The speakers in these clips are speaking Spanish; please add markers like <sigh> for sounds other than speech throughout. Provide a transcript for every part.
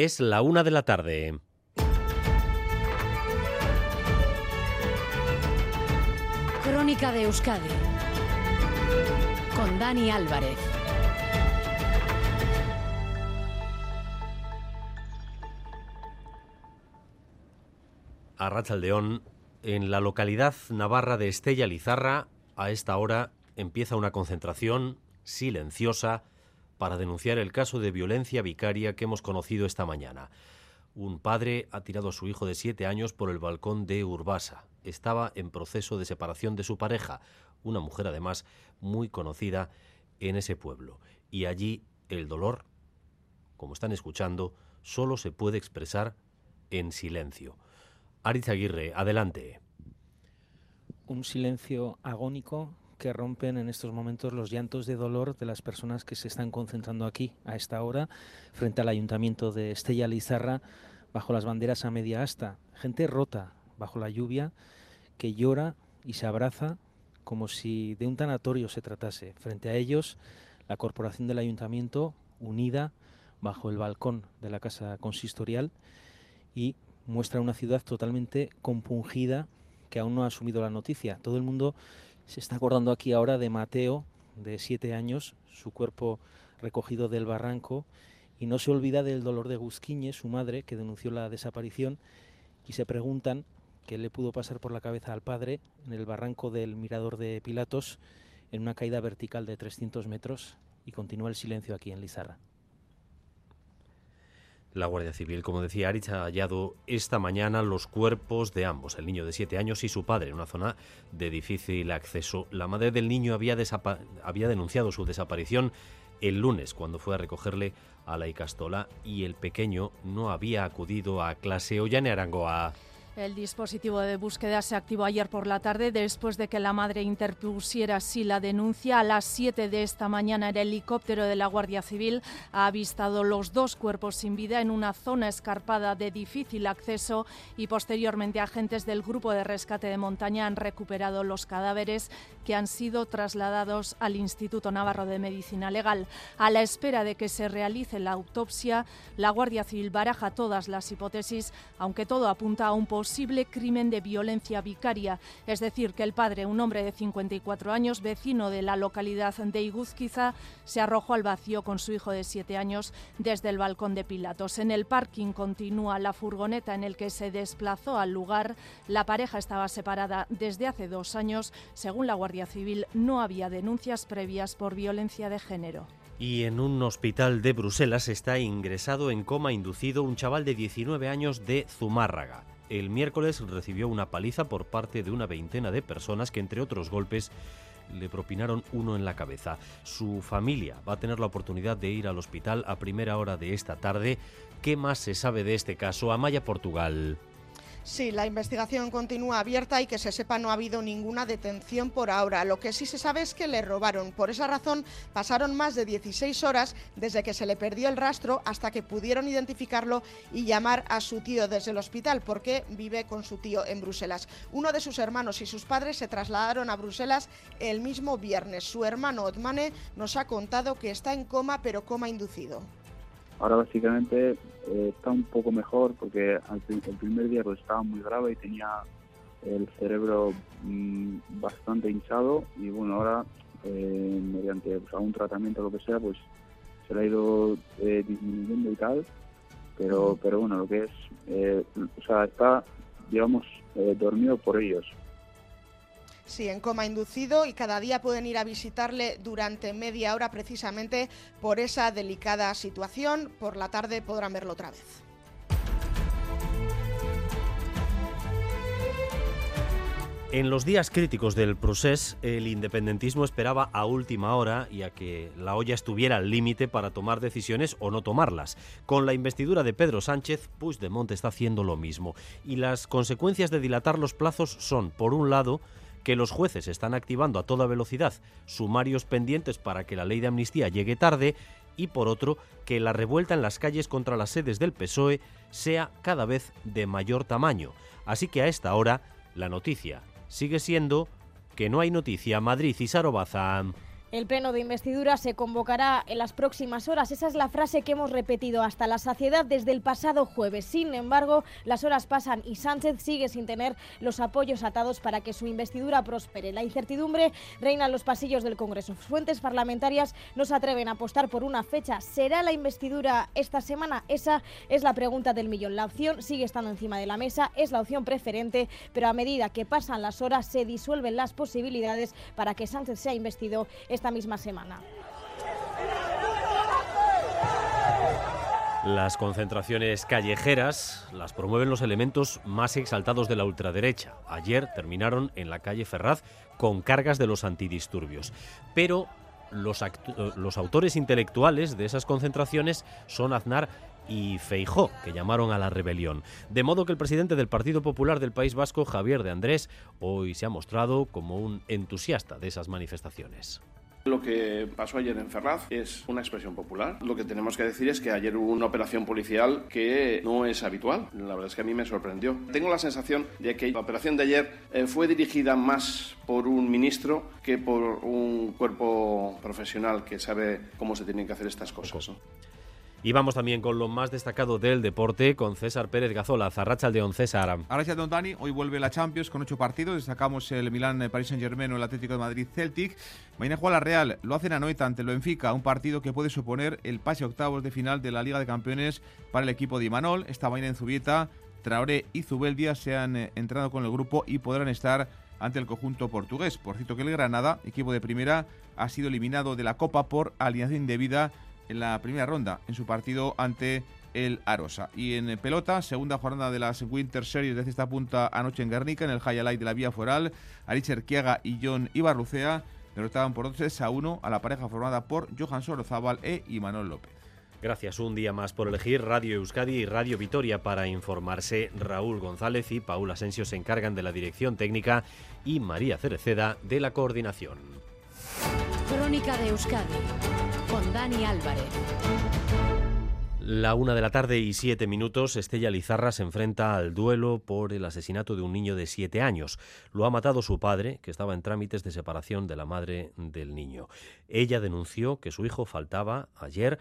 Es la una de la tarde. Crónica de Euskadi con Dani Álvarez. A Rachaldeón, en la localidad navarra de Estella Lizarra, a esta hora empieza una concentración silenciosa para denunciar el caso de violencia vicaria que hemos conocido esta mañana. Un padre ha tirado a su hijo de siete años por el balcón de Urbasa. Estaba en proceso de separación de su pareja, una mujer además muy conocida en ese pueblo. Y allí el dolor, como están escuchando, solo se puede expresar en silencio. Aritz Aguirre, adelante. Un silencio agónico que rompen en estos momentos los llantos de dolor de las personas que se están concentrando aquí a esta hora frente al ayuntamiento de Estella Lizarra bajo las banderas a media asta. Gente rota bajo la lluvia que llora y se abraza como si de un tanatorio se tratase. Frente a ellos, la corporación del ayuntamiento unida bajo el balcón de la casa consistorial y muestra una ciudad totalmente compungida que aún no ha asumido la noticia. Todo el mundo se está acordando aquí ahora de Mateo, de siete años, su cuerpo recogido del barranco, y no se olvida del dolor de Gusquiñe, su madre, que denunció la desaparición, y se preguntan qué le pudo pasar por la cabeza al padre en el barranco del Mirador de Pilatos, en una caída vertical de 300 metros, y continúa el silencio aquí en Lizarra. La Guardia Civil, como decía Arich, ha hallado esta mañana los cuerpos de ambos, el niño de siete años y su padre, en una zona de difícil acceso. La madre del niño había, había denunciado su desaparición el lunes, cuando fue a recogerle a la Icastola, y el pequeño no había acudido a clase. Ollane Arangoa. El dispositivo de búsqueda se activó ayer por la tarde después de que la madre interpusiera así la denuncia. A las 7 de esta mañana el helicóptero de la Guardia Civil ha avistado los dos cuerpos sin vida en una zona escarpada de difícil acceso y posteriormente agentes del grupo de rescate de montaña han recuperado los cadáveres que han sido trasladados al Instituto Navarro de Medicina Legal. A la espera de que se realice la autopsia, la Guardia Civil baraja todas las hipótesis, aunque todo apunta a un posible posible crimen de violencia vicaria, es decir, que el padre, un hombre de 54 años, vecino de la localidad de Iguzquiza, se arrojó al vacío con su hijo de 7 años desde el balcón de Pilatos. En el parking continúa la furgoneta en el que se desplazó al lugar. La pareja estaba separada desde hace dos años. Según la Guardia Civil, no había denuncias previas por violencia de género. Y en un hospital de Bruselas está ingresado en coma inducido un chaval de 19 años de Zumárraga el miércoles recibió una paliza por parte de una veintena de personas que, entre otros golpes, le propinaron uno en la cabeza. Su familia va a tener la oportunidad de ir al hospital a primera hora de esta tarde. ¿Qué más se sabe de este caso? Amaya Portugal. Sí, la investigación continúa abierta y que se sepa no ha habido ninguna detención por ahora. Lo que sí se sabe es que le robaron. Por esa razón pasaron más de 16 horas desde que se le perdió el rastro hasta que pudieron identificarlo y llamar a su tío desde el hospital porque vive con su tío en Bruselas. Uno de sus hermanos y sus padres se trasladaron a Bruselas el mismo viernes. Su hermano Otmane nos ha contado que está en coma pero coma inducido. Ahora básicamente eh, está un poco mejor porque al, el primer día pues, estaba muy grave y tenía el cerebro mm, bastante hinchado y bueno, ahora eh, mediante pues, algún tratamiento o lo que sea, pues se le ha ido eh, disminuyendo y tal, pero, pero bueno, lo que es, o sea, está, digamos, dormido por ellos. Sí, en coma inducido y cada día pueden ir a visitarle durante media hora precisamente por esa delicada situación. Por la tarde podrán verlo otra vez. En los días críticos del proceso, el independentismo esperaba a última hora y a que la olla estuviera al límite para tomar decisiones o no tomarlas. Con la investidura de Pedro Sánchez, Puigdemont está haciendo lo mismo. Y las consecuencias de dilatar los plazos son, por un lado, que los jueces están activando a toda velocidad sumarios pendientes para que la ley de amnistía llegue tarde y por otro que la revuelta en las calles contra las sedes del PSOE sea cada vez de mayor tamaño. Así que a esta hora la noticia sigue siendo que no hay noticia Madrid y Sarobaza. El pleno de investidura se convocará en las próximas horas. Esa es la frase que hemos repetido hasta la saciedad desde el pasado jueves. Sin embargo, las horas pasan y Sánchez sigue sin tener los apoyos atados para que su investidura prospere. La incertidumbre reina en los pasillos del Congreso. Fuentes parlamentarias no se atreven a apostar por una fecha. ¿Será la investidura esta semana? Esa es la pregunta del millón. La opción sigue estando encima de la mesa, es la opción preferente, pero a medida que pasan las horas se disuelven las posibilidades para que Sánchez sea investido esta misma semana. Las concentraciones callejeras las promueven los elementos más exaltados de la ultraderecha. Ayer terminaron en la calle Ferraz con cargas de los antidisturbios. Pero los, autores intelectuales de esas concentraciones son Aznar y Feijó, que llamaron a la rebelión. De modo que el presidente del Partido Popular del País Vasco, Javier de Andrés, hoy se ha mostrado como un entusiasta de esas manifestaciones. Lo que pasó ayer en Ferraz es una expresión popular. Lo que tenemos que decir es que ayer hubo una operación policial que no es habitual. La verdad es que a mí me sorprendió. Tengo la sensación de que la operación de ayer eh, fue dirigida más por un ministro que por un cuerpo profesional que sabe cómo se tienen que hacer estas cosas. Y vamos también con lo más destacado del deporte, con César Pérez Gazola, Zarracha de César. Gracias, don Dani. Hoy vuelve la Champions con ocho partidos. Destacamos el Milán, el Paris Saint-Germain o el Atlético de Madrid Celtic. Mañana juega Real. Lo hacen anoche ante lo Benfica, un partido que puede suponer el pase a octavos de final de la Liga de Campeones para el equipo de Imanol. Esta mañana en Zubieta, Traoré y Zubeldia se han eh, entrado con el grupo y podrán estar ante el conjunto portugués. Por cierto que el Granada, equipo de primera, ha sido eliminado de la Copa por alineación indebida en la primera ronda en su partido ante el Arosa. Y en pelota, segunda jornada de las Winter Series desde esta punta anoche en Guernica, en el highlight de la vía foral, Aricher Kiaga y John Ibarrucea derrotaban por 2 a 1 a la pareja formada por Johan Sorozábal e Imanol López. Gracias un día más por elegir Radio Euskadi y Radio Vitoria para informarse. Raúl González y Paula Asensio se encargan de la dirección técnica y María Cereceda de la coordinación. Crónica de Euskadi Dani Álvarez. La una de la tarde y siete minutos, Estella Lizarra se enfrenta al duelo por el asesinato de un niño de siete años. Lo ha matado su padre, que estaba en trámites de separación de la madre del niño. Ella denunció que su hijo faltaba ayer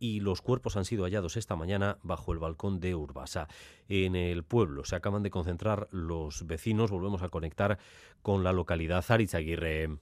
y los cuerpos han sido hallados esta mañana bajo el balcón de Urbasa. En el pueblo se acaban de concentrar los vecinos. Volvemos a conectar con la localidad Arizaguirre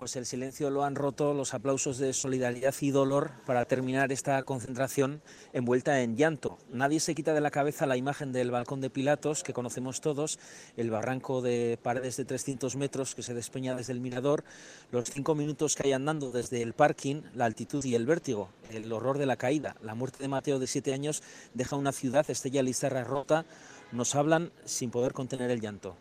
pues el silencio lo han roto los aplausos de solidaridad y dolor para terminar esta concentración envuelta en llanto. Nadie se quita de la cabeza la imagen del balcón de Pilatos, que conocemos todos, el barranco de paredes de 300 metros que se despeña desde el mirador, los cinco minutos que hay andando desde el parking, la altitud y el vértigo, el horror de la caída. La muerte de Mateo de siete años deja una ciudad, Estella Lizarra, rota. Nos hablan sin poder contener el llanto.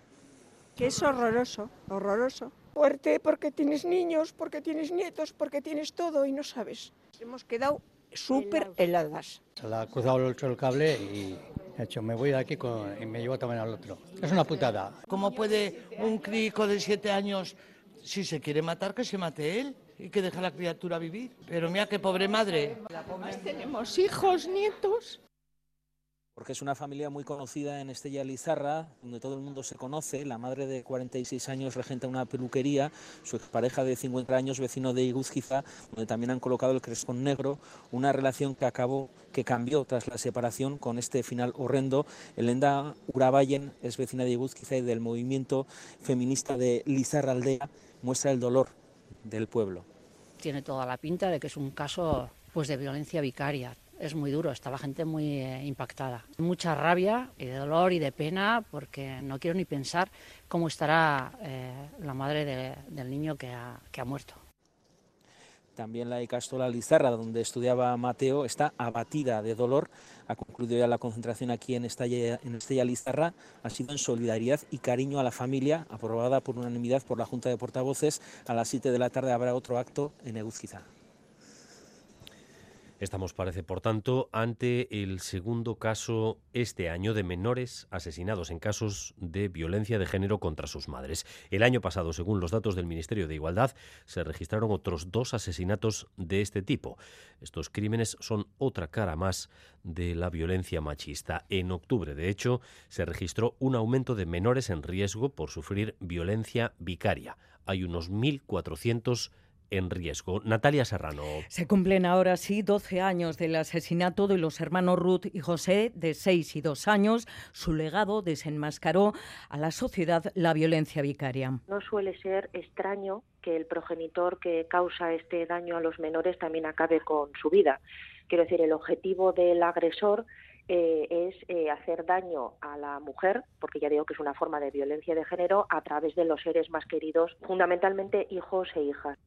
Que es horroroso, horroroso fuerte porque tienes niños, porque tienes nietos, porque tienes todo y no sabes. Hemos quedado súper heladas. Se la ha cruzado el cable y he hecho, me voy de aquí y me llevo también al otro. Es una putada. ¿Cómo puede un crico de siete años, si se quiere matar, que se mate él? y que deje a la criatura vivir. Pero mira qué pobre madre. Tenemos hijos, nietos porque es una familia muy conocida en Estella Lizarra, donde todo el mundo se conoce. La madre de 46 años regenta una peluquería, su expareja de 50 años, vecino de Iguzquiza, donde también han colocado el crespón negro, una relación que acabó, que cambió tras la separación con este final horrendo. Elenda Urabayen es vecina de Iguzquiza y del movimiento feminista de Lizarra Aldea, muestra el dolor del pueblo. Tiene toda la pinta de que es un caso pues de violencia vicaria es muy duro, está la gente muy eh, impactada. Mucha rabia y de dolor y de pena porque no quiero ni pensar cómo estará eh, la madre del niño que ha, muerto. También la Icastola Lizarra, donde estudiaba Mateo, está abatida de dolor. Ha concluido ya la concentración aquí en Estella, en Estella Lizarra. Ha sido en solidaridad y cariño a la familia, aprobada por unanimidad por la Junta de Portavoces. A las 7 de la tarde habrá otro acto en Eguzquiza. Estamos, parece, por tanto, ante el segundo caso este año de menores asesinados en casos de violencia de género contra sus madres. El año pasado, según los datos del Ministerio de Igualdad, se registraron otros dos asesinatos de este tipo. Estos crímenes son otra cara más de la violencia machista. En octubre, de hecho, se registró un aumento de menores en riesgo por sufrir violencia vicaria. Hay unos 1.400 en riesgo. Natalia Serrano. Se cumplen ahora sí 12 años del asesinato de los hermanos Ruth y José, de 6 y 2 años. Su legado desenmascaró a la sociedad la violencia vicaria. No suele ser extraño que el progenitor que causa este daño a los menores también acabe con su vida. Quiero decir, el objetivo del agresor eh, es eh, hacer daño a la mujer, porque ya digo que es una forma de violencia de género, a través de los seres más queridos, fundamentalmente hijos e hijas.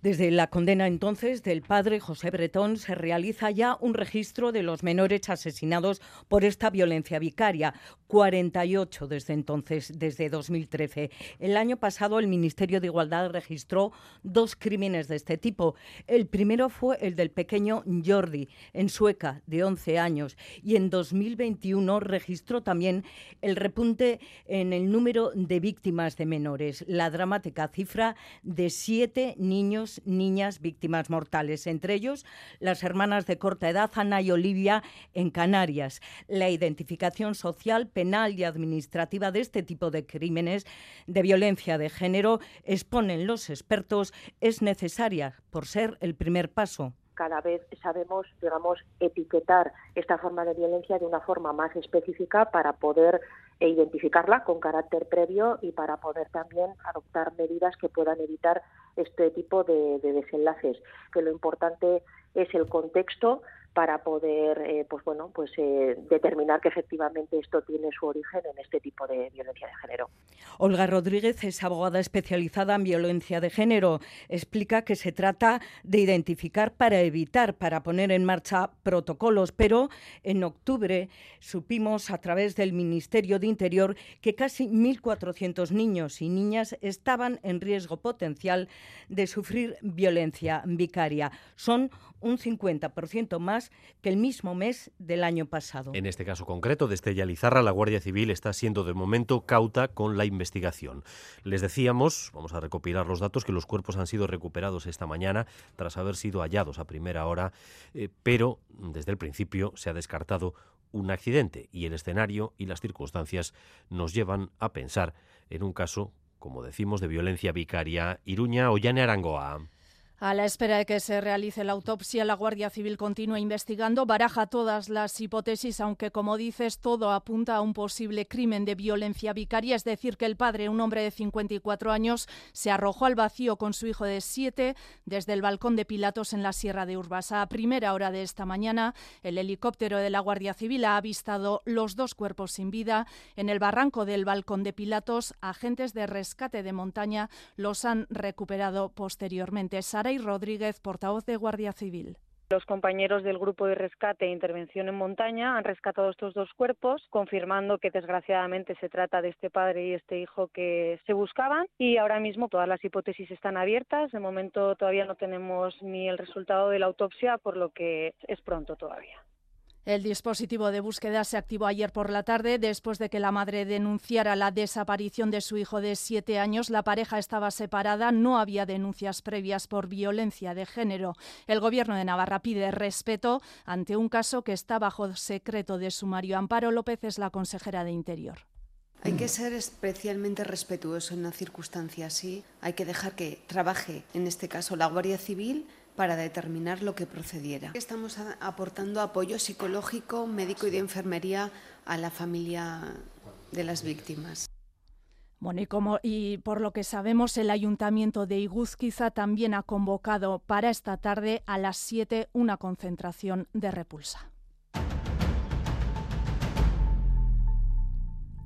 Desde la condena entonces del padre José Bretón se realiza ya un registro de los menores asesinados por esta violencia vicaria, 48 desde entonces, desde 2013. El año pasado el Ministerio de Igualdad registró dos crímenes de este tipo. El primero fue el del pequeño Jordi, en Sueca, de 11 años, y en 2021 registró también el repunte en el número de víctimas de menores, la dramática cifra de siete niños, niñas víctimas mortales, entre ellos las hermanas de corta edad Ana y Olivia en Canarias. La identificación social, penal y administrativa de este tipo de crímenes de violencia de género, exponen los expertos, es necesaria por ser el primer paso cada vez sabemos, digamos, etiquetar esta forma de violencia de una forma más específica para poder identificarla con carácter previo y para poder también adoptar medidas que puedan evitar este tipo de, de desenlaces. Que lo importante es el contexto para poder eh, pues bueno pues eh, determinar que efectivamente esto tiene su origen en este tipo de violencia de género. Olga Rodríguez es abogada especializada en violencia de género. Explica que se trata de identificar para evitar, para poner en marcha protocolos, pero en octubre supimos a través del Ministerio de Interior que casi 1.400 niños y niñas estaban en riesgo potencial de sufrir violencia vicaria. Son un 50% más que el mismo mes del año pasado. En este caso concreto de Estella Lizarra, la Guardia Civil está siendo de momento cauta con la investigación. Les decíamos, vamos a recopilar los datos, que los cuerpos han sido recuperados esta mañana tras haber sido hallados a primera hora, eh, pero desde el principio se ha descartado un accidente y el escenario y las circunstancias nos llevan a pensar en un caso, como decimos, de violencia vicaria. Iruña o Yane Arangoa. A la espera de que se realice la autopsia, la Guardia Civil continúa investigando, baraja todas las hipótesis, aunque, como dices, todo apunta a un posible crimen de violencia vicaria, es decir, que el padre, un hombre de 54 años, se arrojó al vacío con su hijo de 7 desde el balcón de Pilatos en la Sierra de Urbasa. A primera hora de esta mañana, el helicóptero de la Guardia Civil ha avistado los dos cuerpos sin vida en el barranco del balcón de Pilatos. Agentes de rescate de montaña los han recuperado posteriormente. Sara Rodríguez, portavoz de Guardia Civil. Los compañeros del grupo de rescate e intervención en montaña han rescatado estos dos cuerpos, confirmando que desgraciadamente se trata de este padre y este hijo que se buscaban. Y ahora mismo todas las hipótesis están abiertas. De momento todavía no tenemos ni el resultado de la autopsia, por lo que es pronto todavía. El dispositivo de búsqueda se activó ayer por la tarde después de que la madre denunciara la desaparición de su hijo de siete años. La pareja estaba separada, no había denuncias previas por violencia de género. El Gobierno de Navarra pide respeto ante un caso que está bajo secreto de sumario. Amparo López es la consejera de Interior. Hay que ser especialmente respetuoso en una circunstancia así. Hay que dejar que trabaje, en este caso, la Guardia Civil para determinar lo que procediera. Estamos aportando apoyo psicológico, médico y de enfermería a la familia de las víctimas. Bueno, y, por lo que sabemos, el Ayuntamiento de Iguzquiza también ha convocado para esta tarde a las 7 una concentración de repulsa.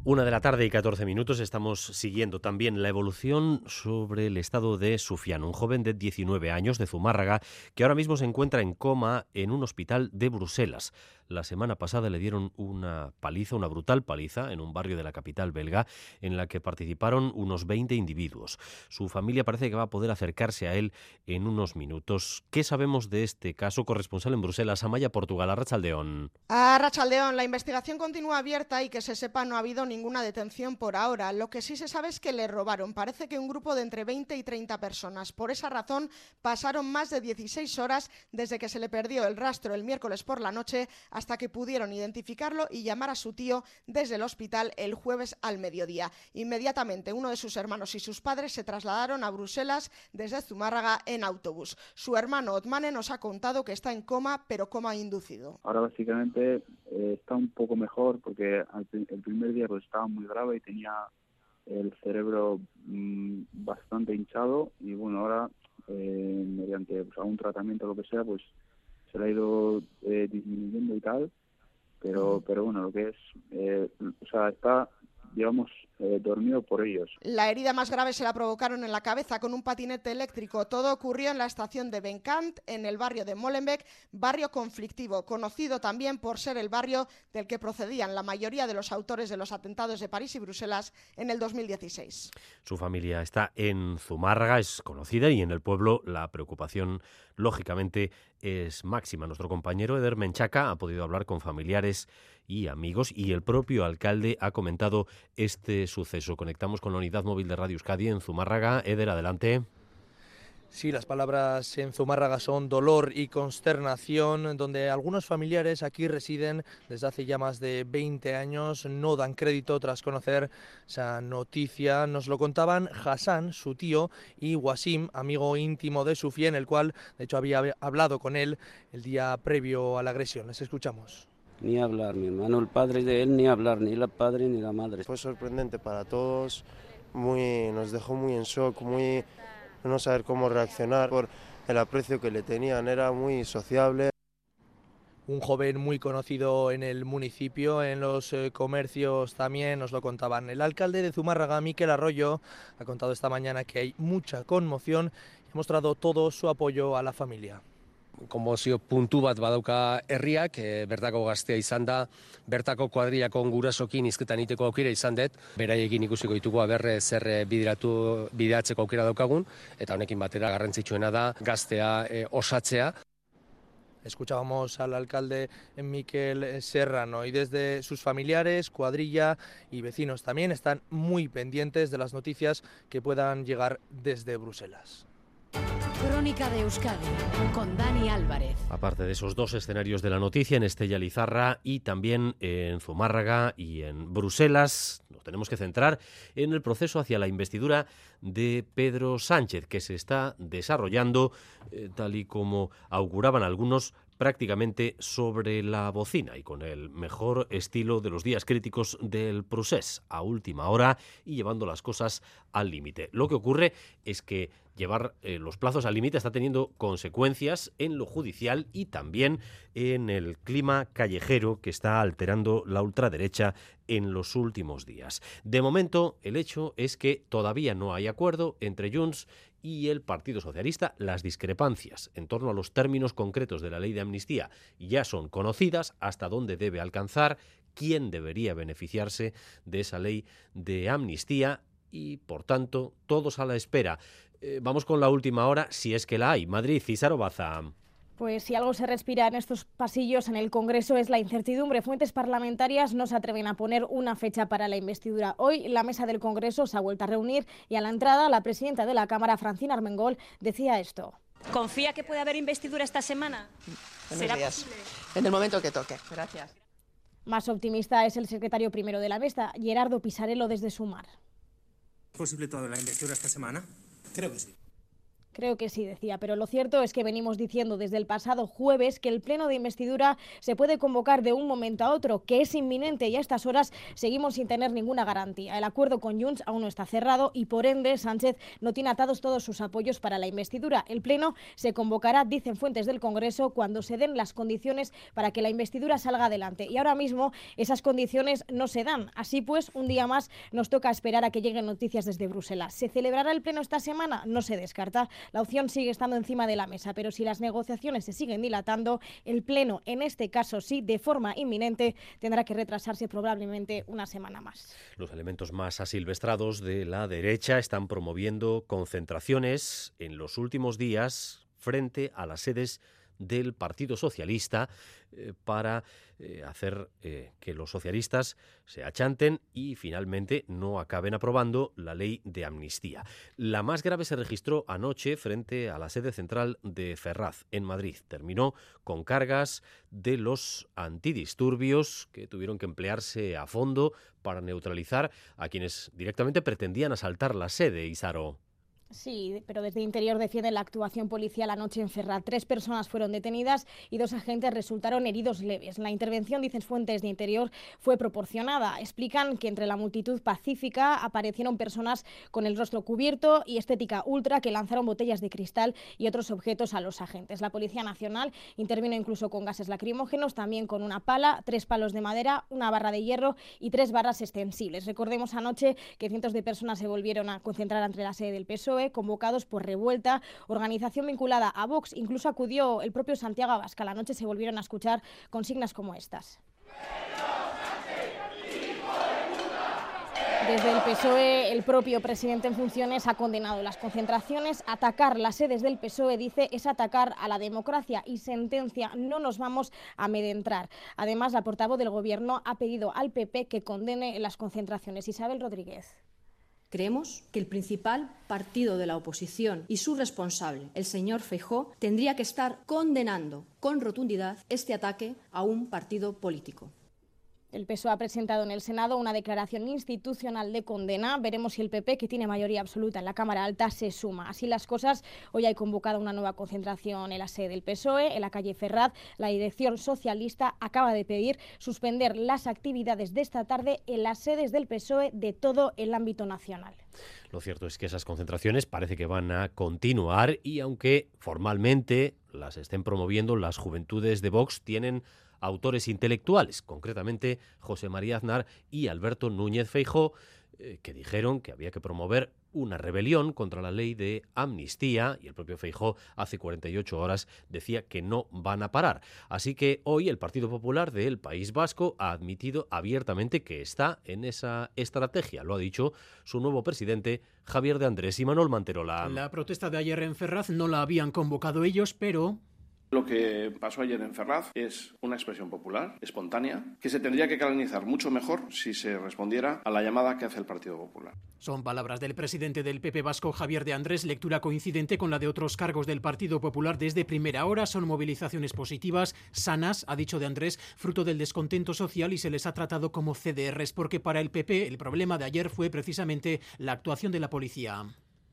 Una de la tarde y 14 minutos estamos siguiendo también la evolución sobre el estado de Sufian, un joven de 19 años de Zumárraga que ahora mismo se encuentra en coma en un hospital de Bruselas. La semana pasada le dieron una paliza, una brutal paliza, en un barrio de la capital belga, en la que participaron unos 20 individuos. Su familia parece que va a poder acercarse a él en unos minutos. ¿Qué sabemos de este caso? Corresponsal en Bruselas, Amaya, Portugal, a Rachaldeón. A Rachaldeón, la investigación continúa abierta y que se sepa no ha habido ninguna detención por ahora. Lo que sí se sabe es que le robaron. Parece que un grupo de entre 20 y 30 personas. Por esa razón pasaron más de 16 horas desde que se le perdió el rastro el miércoles por la noche hasta que pudieron identificarlo y llamar a su tío desde el hospital el jueves al mediodía. Inmediatamente uno de sus hermanos y sus padres se trasladaron a Bruselas desde Zumárraga en autobús. Su hermano Otmane nos ha contado que está en coma, pero coma inducido. Ahora básicamente eh, está un poco mejor porque el primer día pues, estaba muy grave y tenía el cerebro mm, bastante hinchado y bueno, ahora eh, mediante pues, algún tratamiento o lo que sea, pues se le ha ido eh, disminuyendo y tal, pero, pero bueno, lo que es, eh, o sea, está digamos, eh, dormido por ellos. La herida más grave se la provocaron en la cabeza con un patinete eléctrico. Todo ocurrió en la estación de Bencant, en el barrio de Molenbeek, barrio conflictivo, conocido también por ser el barrio del que procedían la mayoría de los autores de los atentados de París y Bruselas en el 2016. Su familia está en Zumárraga, es conocida y en el pueblo la preocupación lógicamente es máxima. Nuestro compañero Eder Menchaca ha podido hablar con familiares y amigos y el propio alcalde ha comentado este suceso. Conectamos con la unidad móvil de Radio Euskadi en Zumárraga. Eder, adelante. Sí, las palabras en Zumárraga son dolor y consternación, donde algunos familiares aquí residen desde hace ya más de 20 años, no dan crédito tras conocer esa noticia. Nos lo contaban Hassan, su tío, y Wasim, amigo íntimo de Sufía, en el cual, de hecho, había hablado con él el día previo a la agresión. Les escuchamos. Ni hablar, mi hermano, el padre de él, ni hablar, ni la padre ni la madre. Fue sorprendente para todos, muy, nos dejó muy en shock, muy no saber cómo reaccionar por el aprecio que le tenían, era muy sociable. Un joven muy conocido en el municipio, en los eh, comercios también, nos lo contaban. El alcalde de Zumárraga, Miquel Arroyo, ha contado esta mañana que hay mucha conmoción y ha mostrado todo su apoyo a la familia. Konbozio puntu bat badauka herriak, e, bertako gaztea izan da, bertako kuadriako gurasokin izketan iteko aukera izan dut, beraiekin ikusiko ditugu aberre zer eh, bideratu, bideratzeko aukera daukagun, eta honekin batera garrantzitsuena da gaztea e, osatzea. Escuchábamos al alcalde Miquel Serrano y desde sus familiares, cuadrilla y vecinos también están muy pendientes de las noticias que puedan llegar desde Bruselas. Crónica de Euskadi con Dani Álvarez. Aparte de esos dos escenarios de la noticia en Estella Lizarra y también en Zumárraga y en Bruselas, nos tenemos que centrar en el proceso hacia la investidura de Pedro Sánchez que se está desarrollando eh, tal y como auguraban algunos prácticamente sobre la bocina y con el mejor estilo de los días críticos del procés, a última hora y llevando las cosas al límite. Lo que ocurre es que llevar eh, los plazos al límite está teniendo consecuencias en lo judicial y también en el clima callejero que está alterando la ultraderecha en los últimos días. De momento, el hecho es que todavía no hay acuerdo entre Junts y el Partido Socialista. Las discrepancias en torno a los términos concretos de la ley de amnistía ya son conocidas, hasta dónde debe alcanzar, quién debería beneficiarse de esa ley de amnistía y, por tanto, todos a la espera. Eh, vamos con la última hora, si es que la hay. Madrid, Císaro Baza. Pues si algo se respira en estos pasillos en el Congreso es la incertidumbre. Fuentes parlamentarias no se atreven a poner una fecha para la investidura. Hoy la mesa del Congreso se ha vuelto a reunir y a la entrada la presidenta de la Cámara, Francina Armengol, decía esto. ¿Confía que puede haber investidura esta semana? ¿Será posible? En el momento que toque. Gracias. Más optimista es el secretario primero de la mesa, Gerardo Pisarello, desde Sumar. ¿Es posible toda la investidura esta semana? Creo que sí. Creo que sí, decía, pero lo cierto es que venimos diciendo desde el pasado jueves que el pleno de investidura se puede convocar de un momento a otro, que es inminente y a estas horas seguimos sin tener ninguna garantía. El acuerdo con Junts aún no está cerrado y por ende Sánchez no tiene atados todos sus apoyos para la investidura. El pleno se convocará, dicen fuentes del Congreso, cuando se den las condiciones para que la investidura salga adelante. Y ahora mismo esas condiciones no se dan. Así pues, un día más nos toca esperar a que lleguen noticias desde Bruselas. ¿Se celebrará el pleno esta semana? No se descarta. La opción sigue estando encima de la mesa, pero si las negociaciones se siguen dilatando, el Pleno, en este caso sí, de forma inminente, tendrá que retrasarse probablemente una semana más. Los elementos más asilvestrados de la derecha están promoviendo concentraciones en los últimos días frente a las sedes del Partido Socialista eh, para eh, hacer eh, que los socialistas se achanten y finalmente no acaben aprobando la ley de amnistía. La más grave se registró anoche frente a la sede central de Ferraz, en Madrid. Terminó con cargas de los antidisturbios que tuvieron que emplearse a fondo para neutralizar a quienes directamente pretendían asaltar la sede, Isaro. Sí, pero desde Interior defienden la actuación policial anoche en Ferraz. Tres personas fueron detenidas y dos agentes resultaron heridos leves. La intervención, dicen fuentes de Interior, fue proporcionada. Explican que entre la multitud pacífica aparecieron personas con el rostro cubierto y estética ultra que lanzaron botellas de cristal y otros objetos a los agentes. La Policía Nacional intervino incluso con gases lacrimógenos, también con una pala, tres palos de madera, una barra de hierro y tres barras extensibles. Recordemos anoche que cientos de personas se volvieron a concentrar entre la sede del PSOE convocados por Revuelta, organización vinculada a Vox. Incluso acudió el propio Santiago Abascal. La noche se volvieron a escuchar consignas como estas. Desde el PSOE, el propio presidente en funciones ha condenado las concentraciones. Atacar las sedes del PSOE, dice, es atacar a la democracia y sentencia, no nos vamos a amedrentar. Además, la portavoz del Gobierno ha pedido al PP que condene las concentraciones. Isabel Rodríguez. Creemos que el principal partido de la oposición y su responsable, el señor Feijó, tendría que estar condenando con rotundidad este ataque a un partido político. El PSOE ha presentado en el Senado una declaración institucional de condena. Veremos si el PP, que tiene mayoría absoluta en la Cámara Alta, se suma. Así las cosas, hoy hay convocada una nueva concentración en la sede del PSOE, en la calle Ferraz. La dirección socialista acaba de pedir suspender las actividades de esta tarde en las sedes del PSOE de todo el ámbito nacional. Lo cierto es que esas concentraciones parece que van a continuar y aunque formalmente las estén promoviendo las juventudes de Vox, tienen autores intelectuales, concretamente José María Aznar y Alberto Núñez Feijó, eh, que dijeron que había que promover una rebelión contra la ley de amnistía y el propio Feijó hace 48 horas decía que no van a parar. Así que hoy el Partido Popular del País Vasco ha admitido abiertamente que está en esa estrategia. Lo ha dicho su nuevo presidente Javier de Andrés y Manuel Manterola. La protesta de ayer en Ferraz no la habían convocado ellos, pero lo que pasó ayer en Ferraz es una expresión popular, espontánea, que se tendría que canalizar mucho mejor si se respondiera a la llamada que hace el Partido Popular. Son palabras del presidente del PP Vasco, Javier de Andrés, lectura coincidente con la de otros cargos del Partido Popular desde primera hora. Son movilizaciones positivas, sanas, ha dicho de Andrés, fruto del descontento social y se les ha tratado como CDRs, porque para el PP el problema de ayer fue precisamente la actuación de la policía.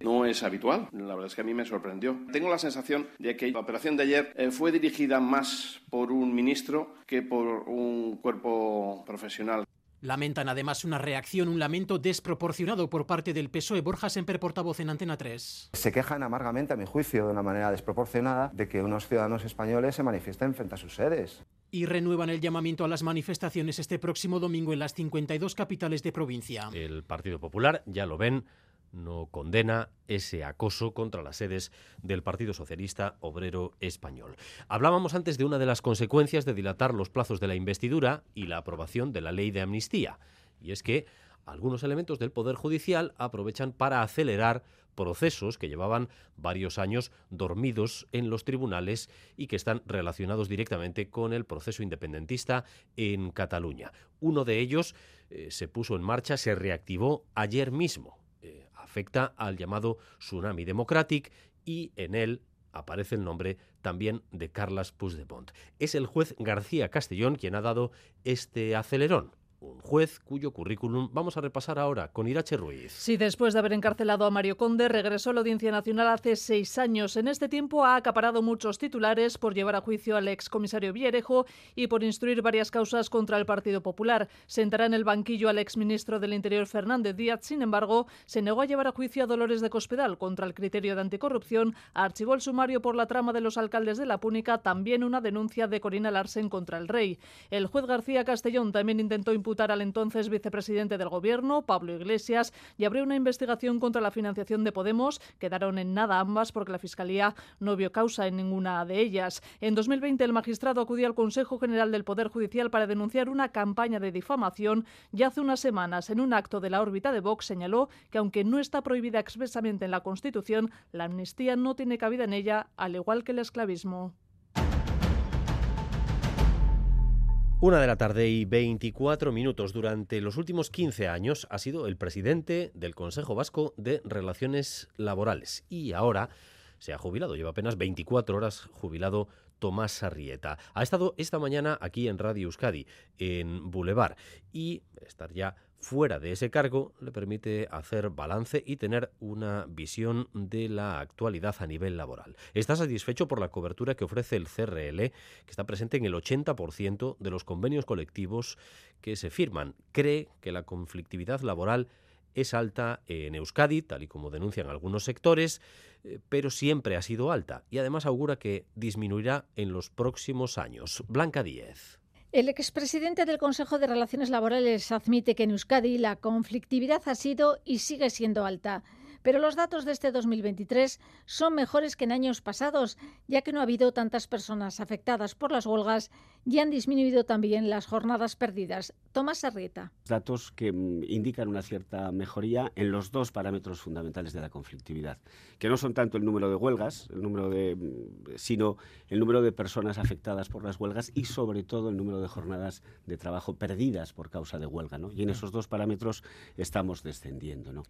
No es habitual, la verdad es que a mí me sorprendió. Tengo la sensación de que la operación de ayer eh, fue dirigida más por un ministro que por un cuerpo profesional. Lamentan además una reacción, un lamento desproporcionado por parte del PSOE. Borja Semper, portavoz en Antena 3. Se quejan amargamente, a mi juicio, de una manera desproporcionada, de que unos ciudadanos españoles se manifiesten frente a sus sedes. Y renuevan el llamamiento a las manifestaciones este próximo domingo en las 52 capitales de provincia. El Partido Popular, ya lo ven, no condena ese acoso contra las sedes del Partido Socialista Obrero Español. Hablábamos antes de una de las consecuencias de dilatar los plazos de la investidura y la aprobación de la ley de amnistía, y es que algunos elementos del Poder Judicial aprovechan para acelerar procesos que llevaban varios años dormidos en los tribunales y que están relacionados directamente con el proceso independentista en Cataluña. Uno de ellos eh, se puso en marcha, se reactivó ayer mismo afecta al llamado Tsunami Democratic y en él aparece el nombre también de Carlas Puigdemont. Es el juez García Castellón quien ha dado este acelerón un juez cuyo currículum vamos a repasar ahora con Irache Ruiz. Sí, después de haber encarcelado a Mario Conde, regresó a la Audiencia Nacional hace seis años. En este tiempo ha acaparado muchos titulares por llevar a juicio al excomisario Villarejo y por instruir varias causas contra el Partido Popular. Sentará en el banquillo al exministro del Interior Fernández Díaz. Sin embargo, se negó a llevar a juicio a Dolores de Cospedal contra el criterio de anticorrupción. Archivó el sumario por la trama de los alcaldes de la Púnica, también una denuncia de Corina Larsen contra el rey. El juez García Castellón también intentó imputar al entonces vicepresidente del Gobierno, Pablo Iglesias, y abrió una investigación contra la financiación de Podemos. Quedaron en nada ambas porque la Fiscalía no vio causa en ninguna de ellas. En 2020 el magistrado acudió al Consejo General del Poder Judicial para denunciar una campaña de difamación y hace unas semanas en un acto de la órbita de Vox señaló que aunque no está prohibida expresamente en la Constitución, la amnistía no tiene cabida en ella, al igual que el esclavismo. Una de la tarde y 24 minutos. Durante los últimos 15 años ha sido el presidente del Consejo Vasco de Relaciones Laborales y ahora se ha jubilado. Lleva apenas 24 horas jubilado Tomás Sarrieta. Ha estado esta mañana aquí en Radio Euskadi, en Boulevard, y estar ya fuera de ese cargo le permite hacer balance y tener una visión de la actualidad a nivel laboral. Está satisfecho por la cobertura que ofrece el CRL, que está presente en el 80% de los convenios colectivos que se firman. Cree que la conflictividad laboral es alta en Euskadi, tal y como denuncian algunos sectores, eh, pero siempre ha sido alta y además augura que disminuirá en los próximos años. Blanca Díez. El expresidente del Consejo de Relaciones Laborales admite que en Euskadi la conflictividad ha sido y sigue siendo alta. Pero los datos de este 2023 son mejores que en años pasados, ya que no ha habido tantas personas afectadas por las huelgas y han disminuido también las jornadas perdidas. Tomás Arrieta. Datos que mm, indican una cierta mejoría en los dos parámetros fundamentales de la conflictividad, que no son tanto el número de huelgas, el número de, mm, sino el número de personas afectadas por las huelgas y sobre todo el número de jornadas de trabajo perdidas por causa de huelga. ¿no? Y en esos dos parámetros estamos descendiendo. ¿no?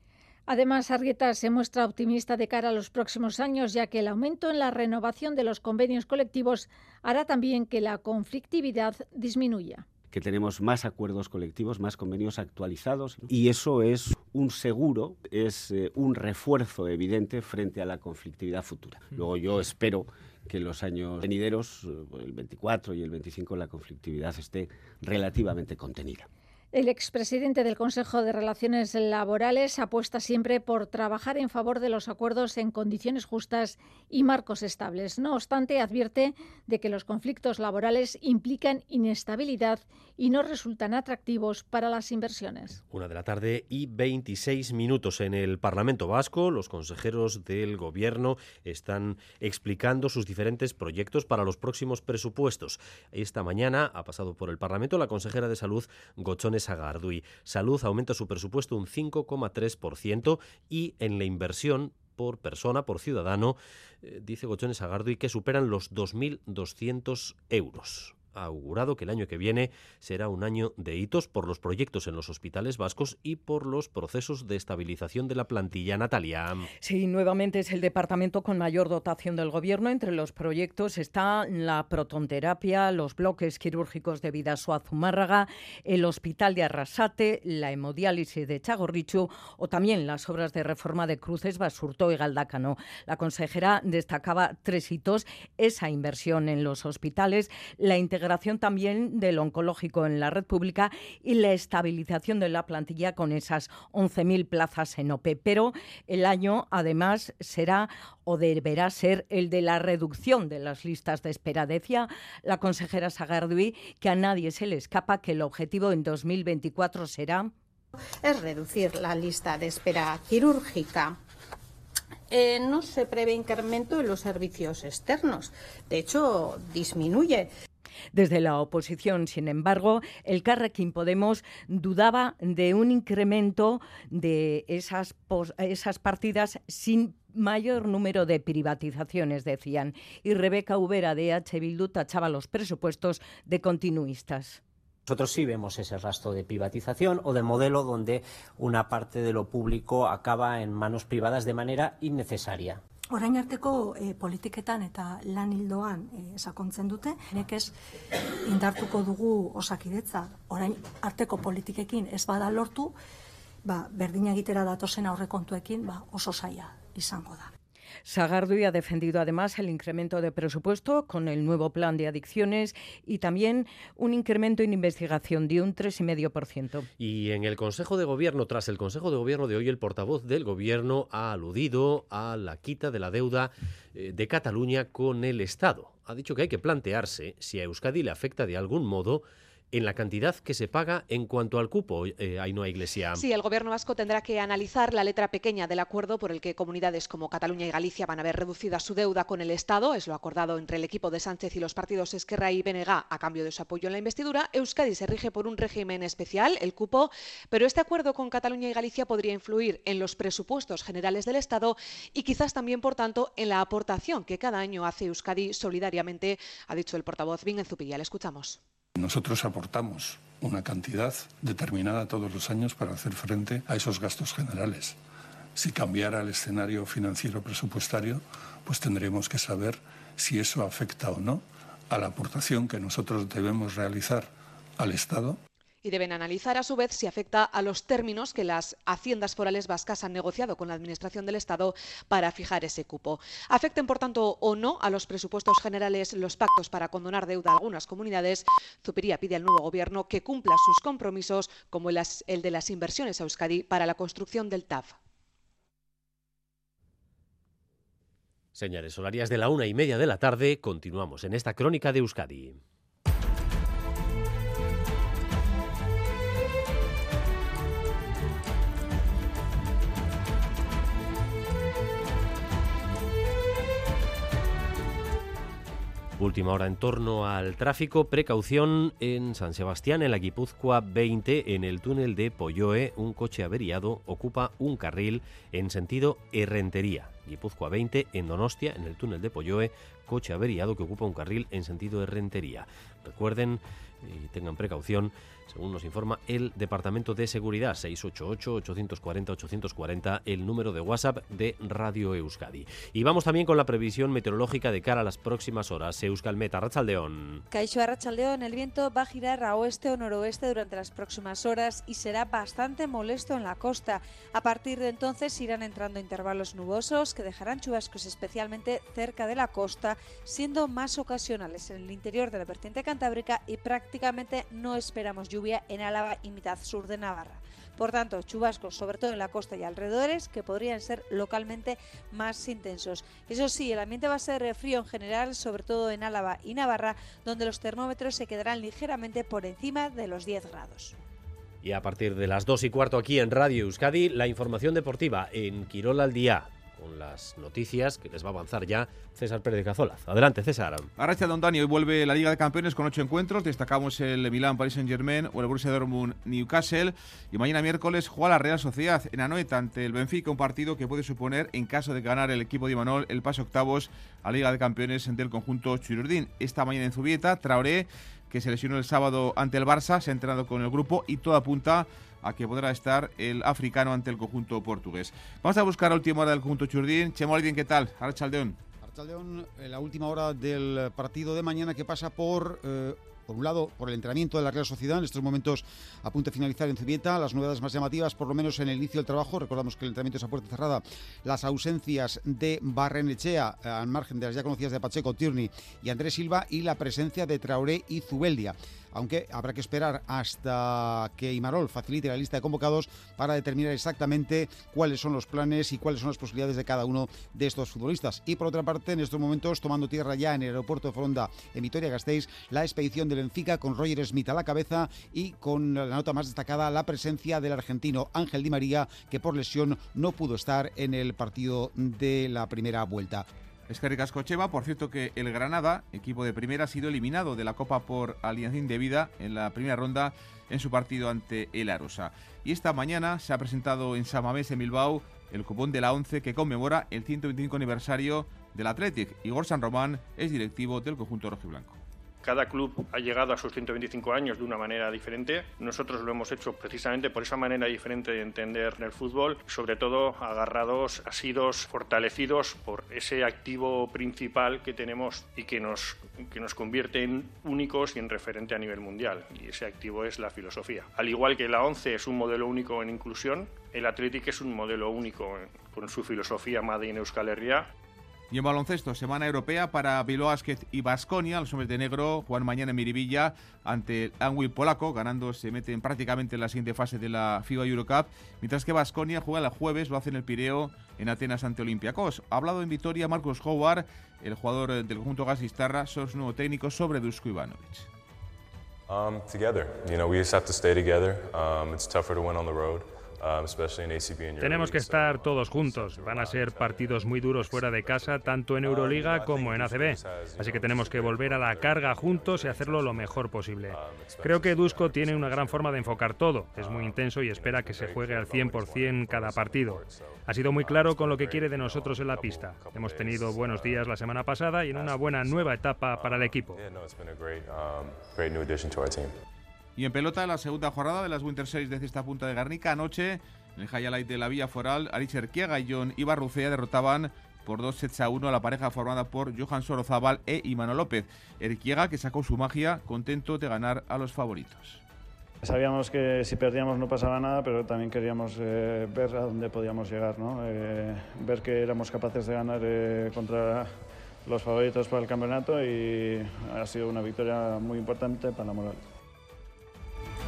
Además, Arrieta se muestra optimista de cara a los próximos años, ya que el aumento en la renovación de los convenios colectivos hará también que la conflictividad disminuya que tenemos más acuerdos colectivos, más convenios actualizados y eso es un seguro, es eh, un refuerzo evidente frente a la conflictividad futura. Luego yo espero que en los años venideros, eh, el 24 y el 25, la conflictividad esté relativamente contenida. El expresidente del Consejo de Relaciones Laborales apuesta siempre por trabajar en favor de los acuerdos en condiciones justas y marcos estables. No obstante, advierte de que los conflictos laborales implican inestabilidad y no resultan atractivos para las inversiones. Una de la tarde y 26 minutos en el Parlamento Vasco. Los consejeros del Gobierno están explicando sus diferentes proyectos para los próximos presupuestos. Esta mañana ha pasado por el Parlamento la consejera de Salud, Gochones Sagardui. Salud aumenta su presupuesto un 5,3% y en la inversión por persona, por ciudadano, eh, dice Gochones Sagardui, que superan los 2.200 euros ha augurado que el año que viene será un año de hitos por los proyectos en los hospitales vascos y por los procesos de estabilización de la plantilla. Natalia. Sí, nuevamente es el departamento con mayor dotación del Gobierno. Entre los proyectos está la protonterapia, los bloques quirúrgicos de Vidasoa Zumárraga, el Hospital de Arrasate, la hemodiálisis de Chagorrichu o también las obras de reforma de Cruces, Basurto y Galdácano. La consejera destacaba tres hitos, esa inversión en los hospitales, la integración también del oncológico en la red pública y la estabilización de la plantilla con esas 11.000 plazas en OPE. Pero el año, además, será o deberá ser el de la reducción de las listas de espera. Decía la consejera Sagardui que a nadie se le escapa que el objetivo en 2024 será es reducir la lista de espera quirúrgica. Eh, no se prevé incremento en los servicios externos. De hecho, disminuye. Desde la oposición, sin embargo, el Carrequín Podemos dudaba de un incremento de esas, esas partidas sin mayor número de privatizaciones, decían. Y Rebeca Ubera de H. Bildu tachaba los presupuestos de continuistas. Nosotros sí vemos ese rastro de privatización o de modelo donde una parte de lo público acaba en manos privadas de manera innecesaria. Orain arteko e, politiketan eta lan hildoan e, sakontzen dute, nekez indartuko dugu osakidetza, orain arteko politikekin ez bada lortu, ba, berdina egitera datozen aurrekontuekin ba, oso saia izango da. Sagardui ha defendido además el incremento de presupuesto con el nuevo plan de adicciones y también un incremento en investigación de un 3,5%. Y en el Consejo de Gobierno, tras el Consejo de Gobierno de hoy, el portavoz del Gobierno ha aludido a la quita de la deuda eh, de Cataluña con el Estado. Ha dicho que hay que plantearse si a Euskadi le afecta de algún modo en la cantidad que se paga en cuanto al cupo, eh, Ainhoa Iglesia. Sí, el Gobierno vasco tendrá que analizar la letra pequeña del acuerdo por el que comunidades como Cataluña y Galicia van a ver reducida su deuda con el Estado. Es lo acordado entre el equipo de Sánchez y los partidos Esquerra y BNG a cambio de su apoyo en la investidura. Euskadi se rige por un régimen especial, el cupo, pero este acuerdo con Cataluña y Galicia podría influir en los presupuestos generales del Estado y quizás también, por tanto, en la aportación que cada año hace Euskadi solidariamente, ha dicho el portavoz Vingen Zupilla. Le escuchamos. Nosotros aportamos una cantidad determinada todos los años para hacer frente a esos gastos generales. Si cambiara el escenario financiero presupuestario, pues tendremos que saber si eso afecta o no a la aportación que nosotros debemos realizar al Estado y deben analizar a su vez si afecta a los términos que las haciendas forales vascas han negociado con la Administración del Estado para fijar ese cupo. Afecten, por tanto, o no a los presupuestos generales los pactos para condonar deuda a algunas comunidades, Zupiría pide al nuevo Gobierno que cumpla sus compromisos, como el de las inversiones a Euskadi para la construcción del TAF. Señales horarias de la una y media de la tarde, continuamos en esta crónica de Euskadi. Última hora en torno al tráfico. Precaución en San Sebastián, en la Guipúzcoa 20, en el túnel de Polloe. Un coche averiado ocupa un carril en sentido Herrentería. Guipúzcoa 20, en Donostia, en el túnel de Polloe. Coche averiado que ocupa un carril en sentido Herrentería. Recuerden y tengan precaución según nos informa el Departamento de Seguridad 688-840-840, el número de WhatsApp de Radio Euskadi. Y vamos también con la previsión meteorológica de cara a las próximas horas. Euskalmet, Arrachaldeón. Caixo Arrachaldeón, el viento va a girar a oeste o noroeste durante las próximas horas y será bastante molesto en la costa. A partir de entonces irán entrando intervalos nubosos que dejarán chubascos especialmente cerca de la costa, siendo más ocasionales en el interior de la vertiente cantábrica y prácticamente no esperamos lluvia en Álava y mitad sur de Navarra. Por tanto, chubascos, sobre todo en la costa y alrededores, que podrían ser localmente más intensos. Eso sí, el ambiente va a ser frío en general, sobre todo en Álava y Navarra, donde los termómetros se quedarán ligeramente por encima de los 10 grados. Y a partir de las 2 y cuarto aquí en Radio Euskadi, la información deportiva en Quirol al día con las noticias que les va a avanzar ya César Pérez de Cazolaz. Adelante, César. Arracha Don Dani, hoy vuelve la Liga de Campeones con ocho encuentros. Destacamos el Milán, Paris Saint-Germain o el Borussia Dortmund, Newcastle. Y mañana miércoles juega la Real Sociedad en Anoeta ante el Benfica, un partido que puede suponer, en caso de ganar el equipo de Imanol, el paso octavos a la Liga de Campeones del conjunto Chirurdín. Esta mañana en Zubieta, Traoré, que se lesionó el sábado ante el Barça, se ha entrenado con el grupo y todo apunta a que podrá estar el africano ante el conjunto portugués. Vamos a buscar la última hora del conjunto Churdín. Chemo bien, ¿qué tal? Archaldeón. Archaldeón, la última hora del partido de mañana que pasa por... Eh, por un lado, por el entrenamiento de la Real Sociedad, en estos momentos a punto de finalizar en Zubieta, las novedades más llamativas, por lo menos en el inicio del trabajo, recordamos que el entrenamiento es a puerta cerrada, las ausencias de Barrenechea, eh, al margen de las ya conocidas de Pacheco, Tierney y Andrés Silva, y la presencia de Traoré y Zubeldia aunque habrá que esperar hasta que Imarol facilite la lista de convocados para determinar exactamente cuáles son los planes y cuáles son las posibilidades de cada uno de estos futbolistas. Y por otra parte, en estos momentos, tomando tierra ya en el aeropuerto de Foronda, en Vitoria-Gasteiz, la expedición del Benfica con Roger Smith a la cabeza y con la nota más destacada, la presencia del argentino Ángel Di María, que por lesión no pudo estar en el partido de la primera vuelta. Es que Ricascocheva, por cierto que el Granada, equipo de primera, ha sido eliminado de la Copa por alianza indebida en la primera ronda en su partido ante el Arosa. Y esta mañana se ha presentado en Samamés, en Bilbao, el cupón de la 11 que conmemora el 125 aniversario del Athletic. Igor San Román es directivo del conjunto rojiblanco. Cada club ha llegado a sus 125 años de una manera diferente. Nosotros lo hemos hecho precisamente por esa manera diferente de entender el fútbol, sobre todo agarrados, asidos, fortalecidos por ese activo principal que tenemos y que nos, que nos convierte en únicos y en referente a nivel mundial. Y ese activo es la filosofía. Al igual que la ONCE es un modelo único en inclusión, el Athletic es un modelo único con su filosofía Made Euskal Herria y en baloncesto, semana europea para Bilbao y Basconia. Los hombres de negro juegan mañana en Miribilla ante el Anwil polaco, ganando se meten prácticamente en la siguiente fase de la FIBA Eurocup, mientras que Basconia juega el jueves, lo hace en el Pireo en Atenas ante Olympiacos. Ha hablado en Vitoria Marcos Howard, el jugador del conjunto Gasistarra, su nuevo técnico sobre Dusko Ivanovic. Um, together, you know, we just have to stay together. Um, it's tougher to win on the road. Tenemos que estar todos juntos. Van a ser partidos muy duros fuera de casa, tanto en Euroliga como en ACB. Así que tenemos que volver a la carga juntos y hacerlo lo mejor posible. Creo que Dusko tiene una gran forma de enfocar todo. Es muy intenso y espera que se juegue al 100% cada partido. Ha sido muy claro con lo que quiere de nosotros en la pista. Hemos tenido buenos días la semana pasada y en una buena nueva etapa para el equipo. Y en pelota, la segunda jornada de las Winter Series de esta punta de Garnica. Anoche, en el highlight de la Villa Foral, Arich Erquiaga y John Ibarrucea derrotaban por dos sets a uno a la pareja formada por Johan Sorozábal e Imano López. Erquiaga, que sacó su magia, contento de ganar a los favoritos. Sabíamos que si perdíamos no pasaba nada, pero también queríamos eh, ver a dónde podíamos llegar, ¿no? Eh, ver que éramos capaces de ganar eh, contra los favoritos para el campeonato y ha sido una victoria muy importante para la moral.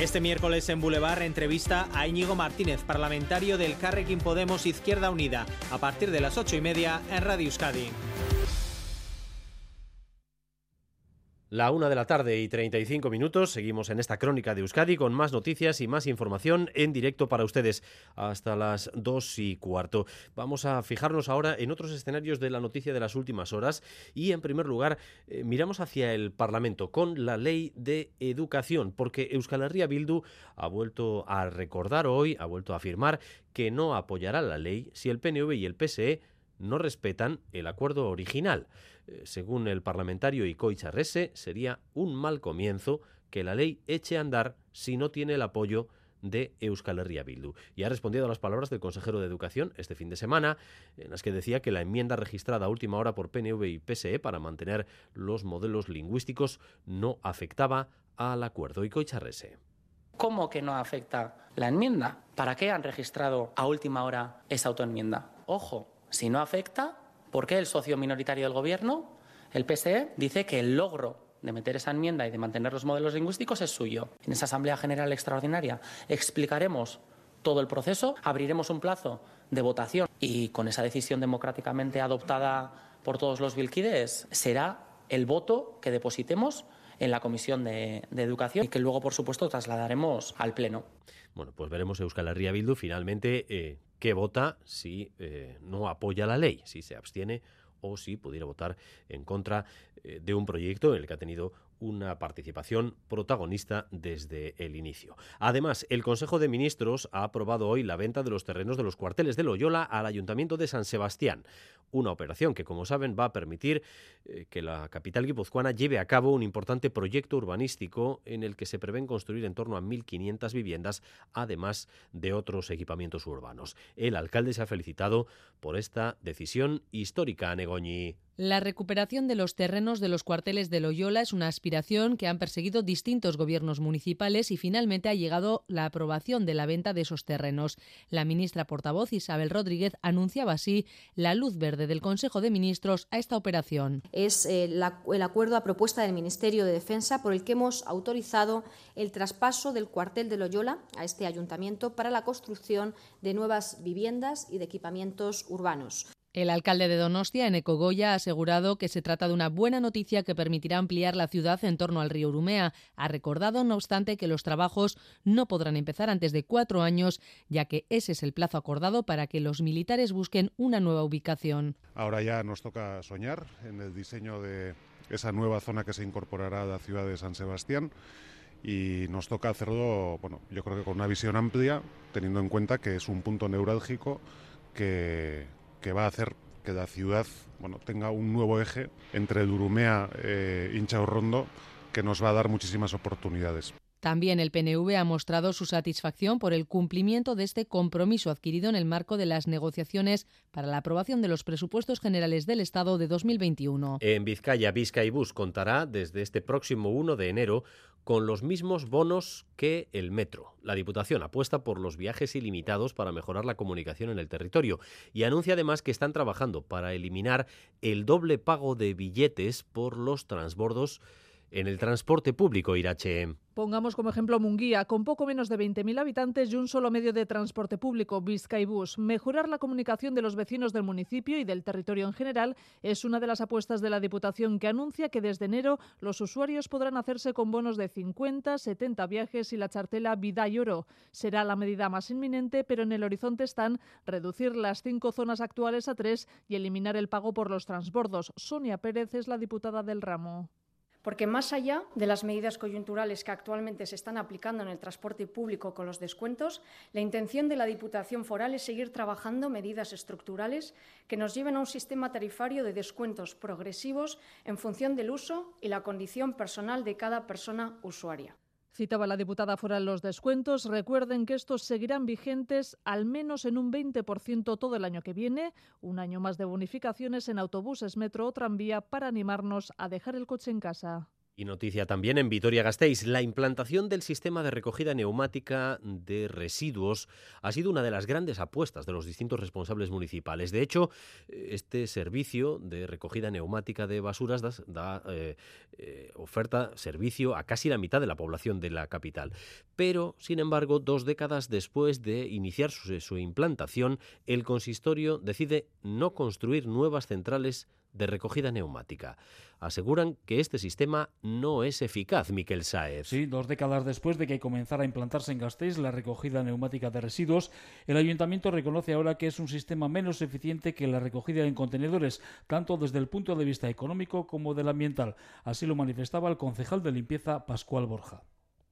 Este miércoles en Boulevard entrevista a Íñigo Martínez, parlamentario del Carrequín Podemos Izquierda Unida, a partir de las ocho y media en Radio Euskadi. La una de la tarde y 35 minutos. Seguimos en esta crónica de Euskadi con más noticias y más información en directo para ustedes hasta las dos y cuarto. Vamos a fijarnos ahora en otros escenarios de la noticia de las últimas horas y, en primer lugar, eh, miramos hacia el Parlamento con la ley de educación, porque Euskal Herria Bildu ha vuelto a recordar hoy, ha vuelto a afirmar que no apoyará la ley si el PNV y el PSE no respetan el acuerdo original. Según el parlamentario Charrese, sería un mal comienzo que la ley eche a andar si no tiene el apoyo de Euskal Herria Bildu. Y ha respondido a las palabras del consejero de Educación este fin de semana, en las que decía que la enmienda registrada a última hora por PNV y PSE para mantener los modelos lingüísticos no afectaba al acuerdo. Ikoy Charrese. ¿Cómo que no afecta la enmienda? ¿Para qué han registrado a última hora esa autoenmienda? Ojo, si no afecta, ¿por qué el socio minoritario del Gobierno, el PSE, dice que el logro de meter esa enmienda y de mantener los modelos lingüísticos es suyo? En esa Asamblea General Extraordinaria explicaremos todo el proceso, abriremos un plazo de votación y con esa decisión democráticamente adoptada por todos los vilquides será el voto que depositemos en la Comisión de, de, Educación y que luego, por supuesto, trasladaremos al Pleno. Bueno, pues veremos Euskal Herria Bildu finalmente eh, qué vota si eh, no apoya la ley, si se abstiene o si pudiera votar en contra eh, de un proyecto en el que ha tenido una participación protagonista desde el inicio. Además, el Consejo de Ministros ha aprobado hoy la venta de los terrenos de los cuarteles de Loyola al Ayuntamiento de San Sebastián, una operación que, como saben, va a permitir eh, que la capital guipuzcoana lleve a cabo un importante proyecto urbanístico en el que se prevén construir en torno a 1.500 viviendas, además de otros equipamientos urbanos. El alcalde se ha felicitado por esta decisión histórica, a Negoñi. La recuperación de los terrenos de los cuarteles de Loyola es una aspiración que han perseguido distintos gobiernos municipales y finalmente ha llegado la aprobación de la venta de esos terrenos. La ministra portavoz Isabel Rodríguez anunciaba así la luz verde del Consejo de Ministros a esta operación. Es eh, la, el acuerdo a propuesta del Ministerio de Defensa por el que hemos autorizado el traspaso del cuartel de Loyola a este ayuntamiento para la construcción de nuevas viviendas y de equipamientos urbanos. El alcalde de Donostia, en Ecogoya, ha asegurado que se trata de una buena noticia que permitirá ampliar la ciudad en torno al río Urumea. Ha recordado, no obstante, que los trabajos no podrán empezar antes de cuatro años, ya que ese es el plazo acordado para que los militares busquen una nueva ubicación. Ahora ya nos toca soñar en el diseño de esa nueva zona que se incorporará a la ciudad de San Sebastián y nos toca hacerlo, bueno, yo creo que con una visión amplia, teniendo en cuenta que es un punto neurálgico que que va a hacer que la ciudad bueno, tenga un nuevo eje entre Durumea e Incha Rondo que nos va a dar muchísimas oportunidades. También el PNV ha mostrado su satisfacción por el cumplimiento de este compromiso adquirido en el marco de las negociaciones para la aprobación de los presupuestos generales del Estado de 2021. En Vizcaya, Bus contará desde este próximo 1 de enero con los mismos bonos que el metro. La Diputación apuesta por los viajes ilimitados para mejorar la comunicación en el territorio y anuncia además que están trabajando para eliminar el doble pago de billetes por los transbordos en el transporte público, Irache. Pongamos como ejemplo Munguía, con poco menos de 20.000 habitantes y un solo medio de transporte público, Vizcaibus. Mejorar la comunicación de los vecinos del municipio y del territorio en general es una de las apuestas de la Diputación que anuncia que desde enero los usuarios podrán hacerse con bonos de 50, 70 viajes y la chartela Vida y Oro. Será la medida más inminente, pero en el horizonte están reducir las cinco zonas actuales a tres y eliminar el pago por los transbordos. Sonia Pérez es la diputada del ramo porque más allá de las medidas coyunturales que actualmente se están aplicando en el transporte público con los descuentos, la intención de la Diputación Foral es seguir trabajando medidas estructurales que nos lleven a un sistema tarifario de descuentos progresivos en función del uso y la condición personal de cada persona usuaria. Citaba la diputada foral los descuentos. Recuerden que estos seguirán vigentes al menos en un 20% todo el año que viene, un año más de bonificaciones en autobuses, metro o tranvía para animarnos a dejar el coche en casa. Y noticia también en Vitoria-Gasteiz, la implantación del sistema de recogida neumática de residuos ha sido una de las grandes apuestas de los distintos responsables municipales. De hecho, este servicio de recogida neumática de basuras da, eh, eh, oferta servicio a casi la mitad de la población de la capital. Pero, sin embargo, dos décadas después de iniciar su implantación, el consistorio decide no construir nuevas centrales de recogida neumática. Aseguran que este sistema no es eficaz, Miquel Saez. Sí, dos décadas después de que comenzara a implantarse en Gasteiz la recogida neumática de residuos, el ayuntamiento reconoce ahora que es un sistema menos eficiente que la recogida en contenedores, tanto desde el punto de vista económico como del ambiental. Así lo manifestaba el concejal de limpieza Pascual Borja.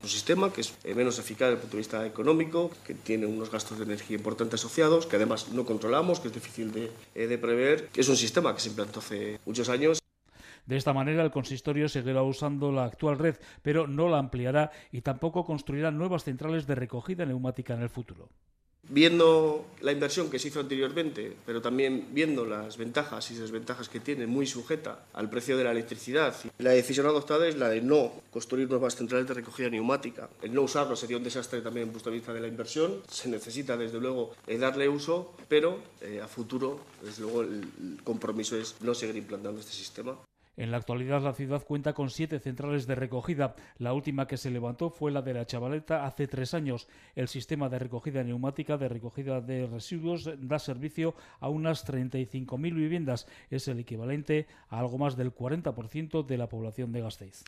Un sistema que es menos eficaz desde el punto de vista económico, que tiene unos gastos de energía importantes asociados, que además no controlamos, que es difícil de, eh, de prever. Es un sistema que se implantó hace muchos años. De esta manera, el consistorio seguirá usando la actual red, pero no la ampliará y tampoco construirá nuevas centrales de recogida neumática en el futuro. Viendo la inversión que se hizo anteriormente, pero también viendo las ventajas y desventajas que tiene, muy sujeta al precio de la electricidad, la decisión adoptada es la de no construir nuevas centrales de recogida neumática. El no usarlo sería un desastre también desde el punto de vista de la inversión. Se necesita, desde luego, eh, darle uso, pero eh, a futuro, desde luego, el compromiso es no seguir implantando este sistema. En la actualidad la ciudad cuenta con siete centrales de recogida. La última que se levantó fue la de la Chavaleta hace tres años. El sistema de recogida neumática de recogida de residuos da servicio a unas 35.000 viviendas. Es el equivalente a algo más del 40% de la población de Gasteiz.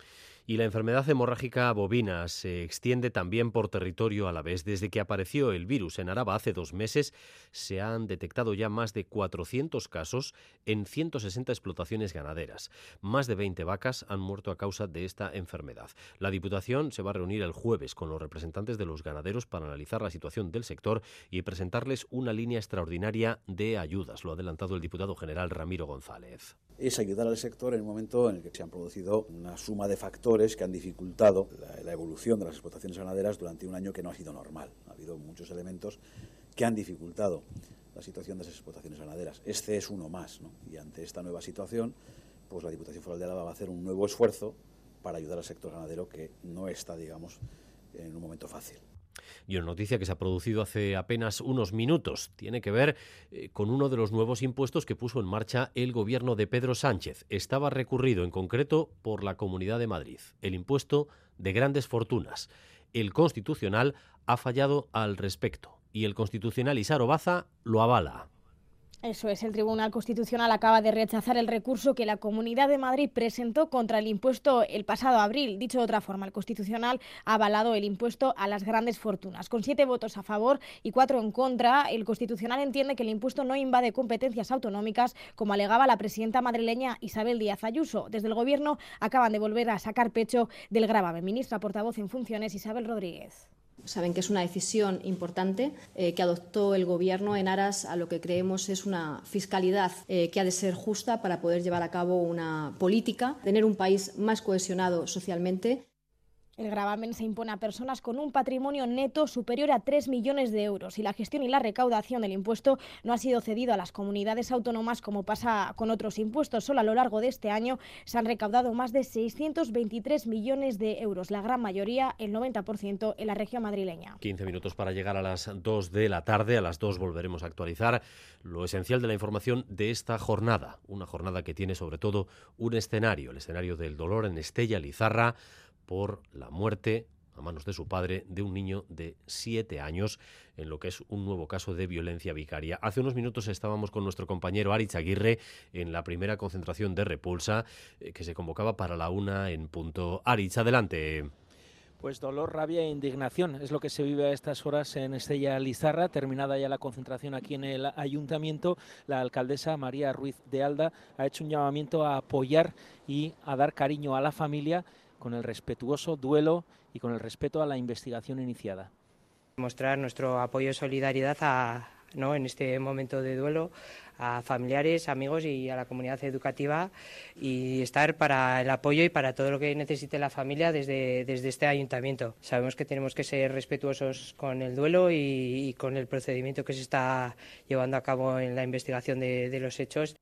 Y la enfermedad hemorrágica bovina se extiende también por territorio a la vez. Desde que apareció el virus en Araba hace dos meses, se han detectado ya más de 400 casos en 160 explotaciones ganaderas. Más de 20 vacas han muerto a causa de esta enfermedad. La Diputación se va a reunir el jueves con los representantes de los ganaderos para analizar la situación del sector y presentarles una línea extraordinaria de ayudas. Lo ha adelantado el diputado general Ramiro González es ayudar al sector en un momento en el que se han producido una suma de factores que han dificultado la, evolución de las explotaciones ganaderas durante un año que no ha sido normal. Ha habido muchos elementos que han dificultado la situación de esas explotaciones ganaderas. Este es uno más, Y ante esta nueva situación, pues la Diputación Foral de Álava va a hacer un nuevo esfuerzo para ayudar al sector ganadero que no está, digamos, en un momento fácil. Y una noticia que se ha producido hace apenas unos minutos tiene que ver eh, con uno de los nuevos impuestos que puso en marcha el gobierno de Pedro Sánchez. Estaba recurrido en concreto por la Comunidad de Madrid, el impuesto de grandes fortunas. El Constitucional ha fallado al respecto y el Constitucional Isaro Baza lo avala. Eso es, el Tribunal Constitucional acaba de rechazar el recurso que la Comunidad de Madrid presentó contra el impuesto el pasado abril. Dicho de otra forma, el Constitucional ha avalado el impuesto a las grandes fortunas. Con siete votos a favor y cuatro en contra, el Constitucional entiende que el impuesto no invade competencias autonómicas, como alegaba la presidenta madrileña Isabel Díaz Ayuso. Desde el Gobierno acaban de volver a sacar pecho del gravamen. Ministra portavoz en funciones, Isabel Rodríguez. Saben que es una decisión importante eh, que adoptó el Gobierno en aras a lo que creemos es una fiscalidad eh, que ha de ser justa para poder llevar a cabo una política, tener un país más cohesionado socialmente El gravamen se impone a personas con un patrimonio neto superior a 3 millones de euros y la gestión y la recaudación del impuesto no ha sido cedido a las comunidades autónomas como pasa con otros impuestos. Solo a lo largo de este año se han recaudado más de 623 millones de euros, la gran mayoría, el 90%, en la región madrileña. 15 minutos para llegar a las 2 de la tarde. A las 2 volveremos a actualizar lo esencial de la información de esta jornada. Una jornada que tiene sobre todo un escenario, el escenario del dolor en Estella Lizarra por la muerte a manos de su padre de un niño de siete años en lo que es un nuevo caso de violencia vicaria. Hace unos minutos estábamos con nuestro compañero Aritz Aguirre en la primera concentración de repulsa eh, que se convocaba para la una en punto. Aritz, adelante. Pues dolor, rabia e indignación es lo que se vive a estas horas en Estella Lizarra. Terminada ya la concentración aquí en el ayuntamiento, la alcaldesa María Ruiz de Alda ha hecho un llamamiento a apoyar y a dar cariño a la familia con el respetuoso duelo y con el respeto a la investigación iniciada. Mostrar nuestro apoyo y solidaridad a, ¿no? en este momento de duelo a familiares, amigos y a la comunidad educativa y estar para el apoyo y para todo lo que necesite la familia desde, desde este ayuntamiento. Sabemos que tenemos que ser respetuosos con el duelo y, con el procedimiento que se está llevando a cabo en la investigación de los hechos.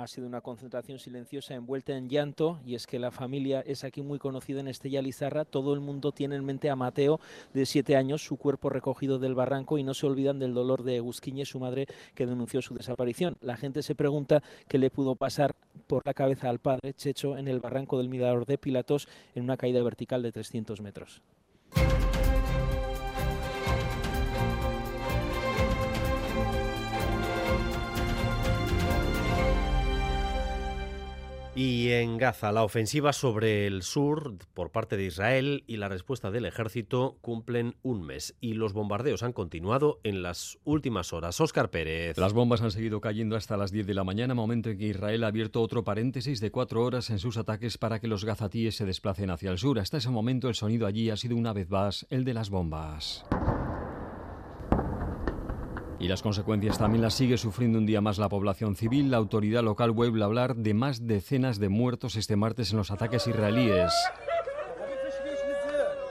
Ha sido una concentración silenciosa envuelta en llanto y es que la familia es aquí muy conocida en Estella Lizarra. Todo el mundo tiene en mente a Mateo, de siete años, su cuerpo recogido del barranco y no se olvidan del dolor de Egusquiñe, su madre, que denunció su desaparición. La gente se pregunta qué le pudo pasar por la cabeza al padre Checho en el barranco del Mirador de Pilatos en una caída vertical de 300 metros. Y en Gaza, la ofensiva sobre el sur por parte de Israel y la respuesta del ejército cumplen un mes y los bombardeos han continuado en las últimas horas. Óscar Pérez. Las bombas han seguido cayendo hasta las 10 de la mañana, momento en que Israel ha abierto otro paréntesis de cuatro horas en sus ataques para que los gazatíes se desplacen hacia el sur. Hasta ese momento el sonido allí ha sido una vez más el de las bombas. Y las consecuencias también las sigue sufriendo un día más la población civil. La autoridad local vuelve a hablar de más decenas de muertos este martes en los ataques israelíes.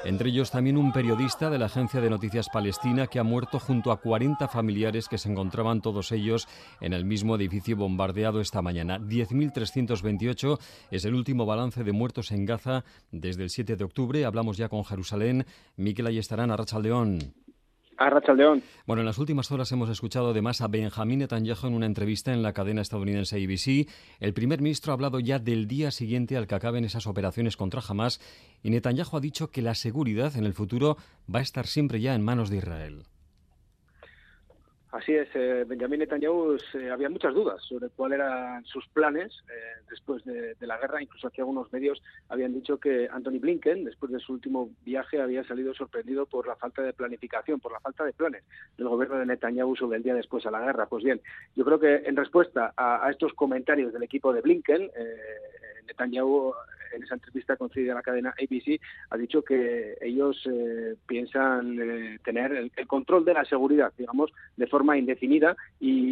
Entre ellos también un periodista de la agencia de noticias palestina que ha muerto junto a 40 familiares que se encontraban todos ellos en el mismo edificio bombardeado esta mañana. 10.328 es el último balance de muertos en Gaza desde el 7 de octubre. Hablamos ya con Jerusalén. Miquel Ayestarán, Arrachaldeón. Bueno, en las últimas horas hemos escuchado además a Benjamín Netanyahu en una entrevista en la cadena estadounidense ABC. El primer ministro ha hablado ya del día siguiente al que acaben esas operaciones contra Hamas y Netanyahu ha dicho que la seguridad en el futuro va a estar siempre ya en manos de Israel. Así es, eh, Benjamín Netanyahu eh, había muchas dudas sobre cuáles eran sus planes eh, después de, la guerra. Incluso aquí algunos medios habían dicho que Anthony Blinken, después de su último viaje, había salido sorprendido por la falta de planificación, por la falta de planes del gobierno de Netanyahu sobre el día después a la guerra. Pues bien, yo creo que en respuesta a, a estos comentarios del equipo de Blinken, Netanyahu en esa entrevista concedida a la cadena ABC, ha dicho que ellos eh, piensan eh, tener el, control de la seguridad, digamos, de forma indefinida y,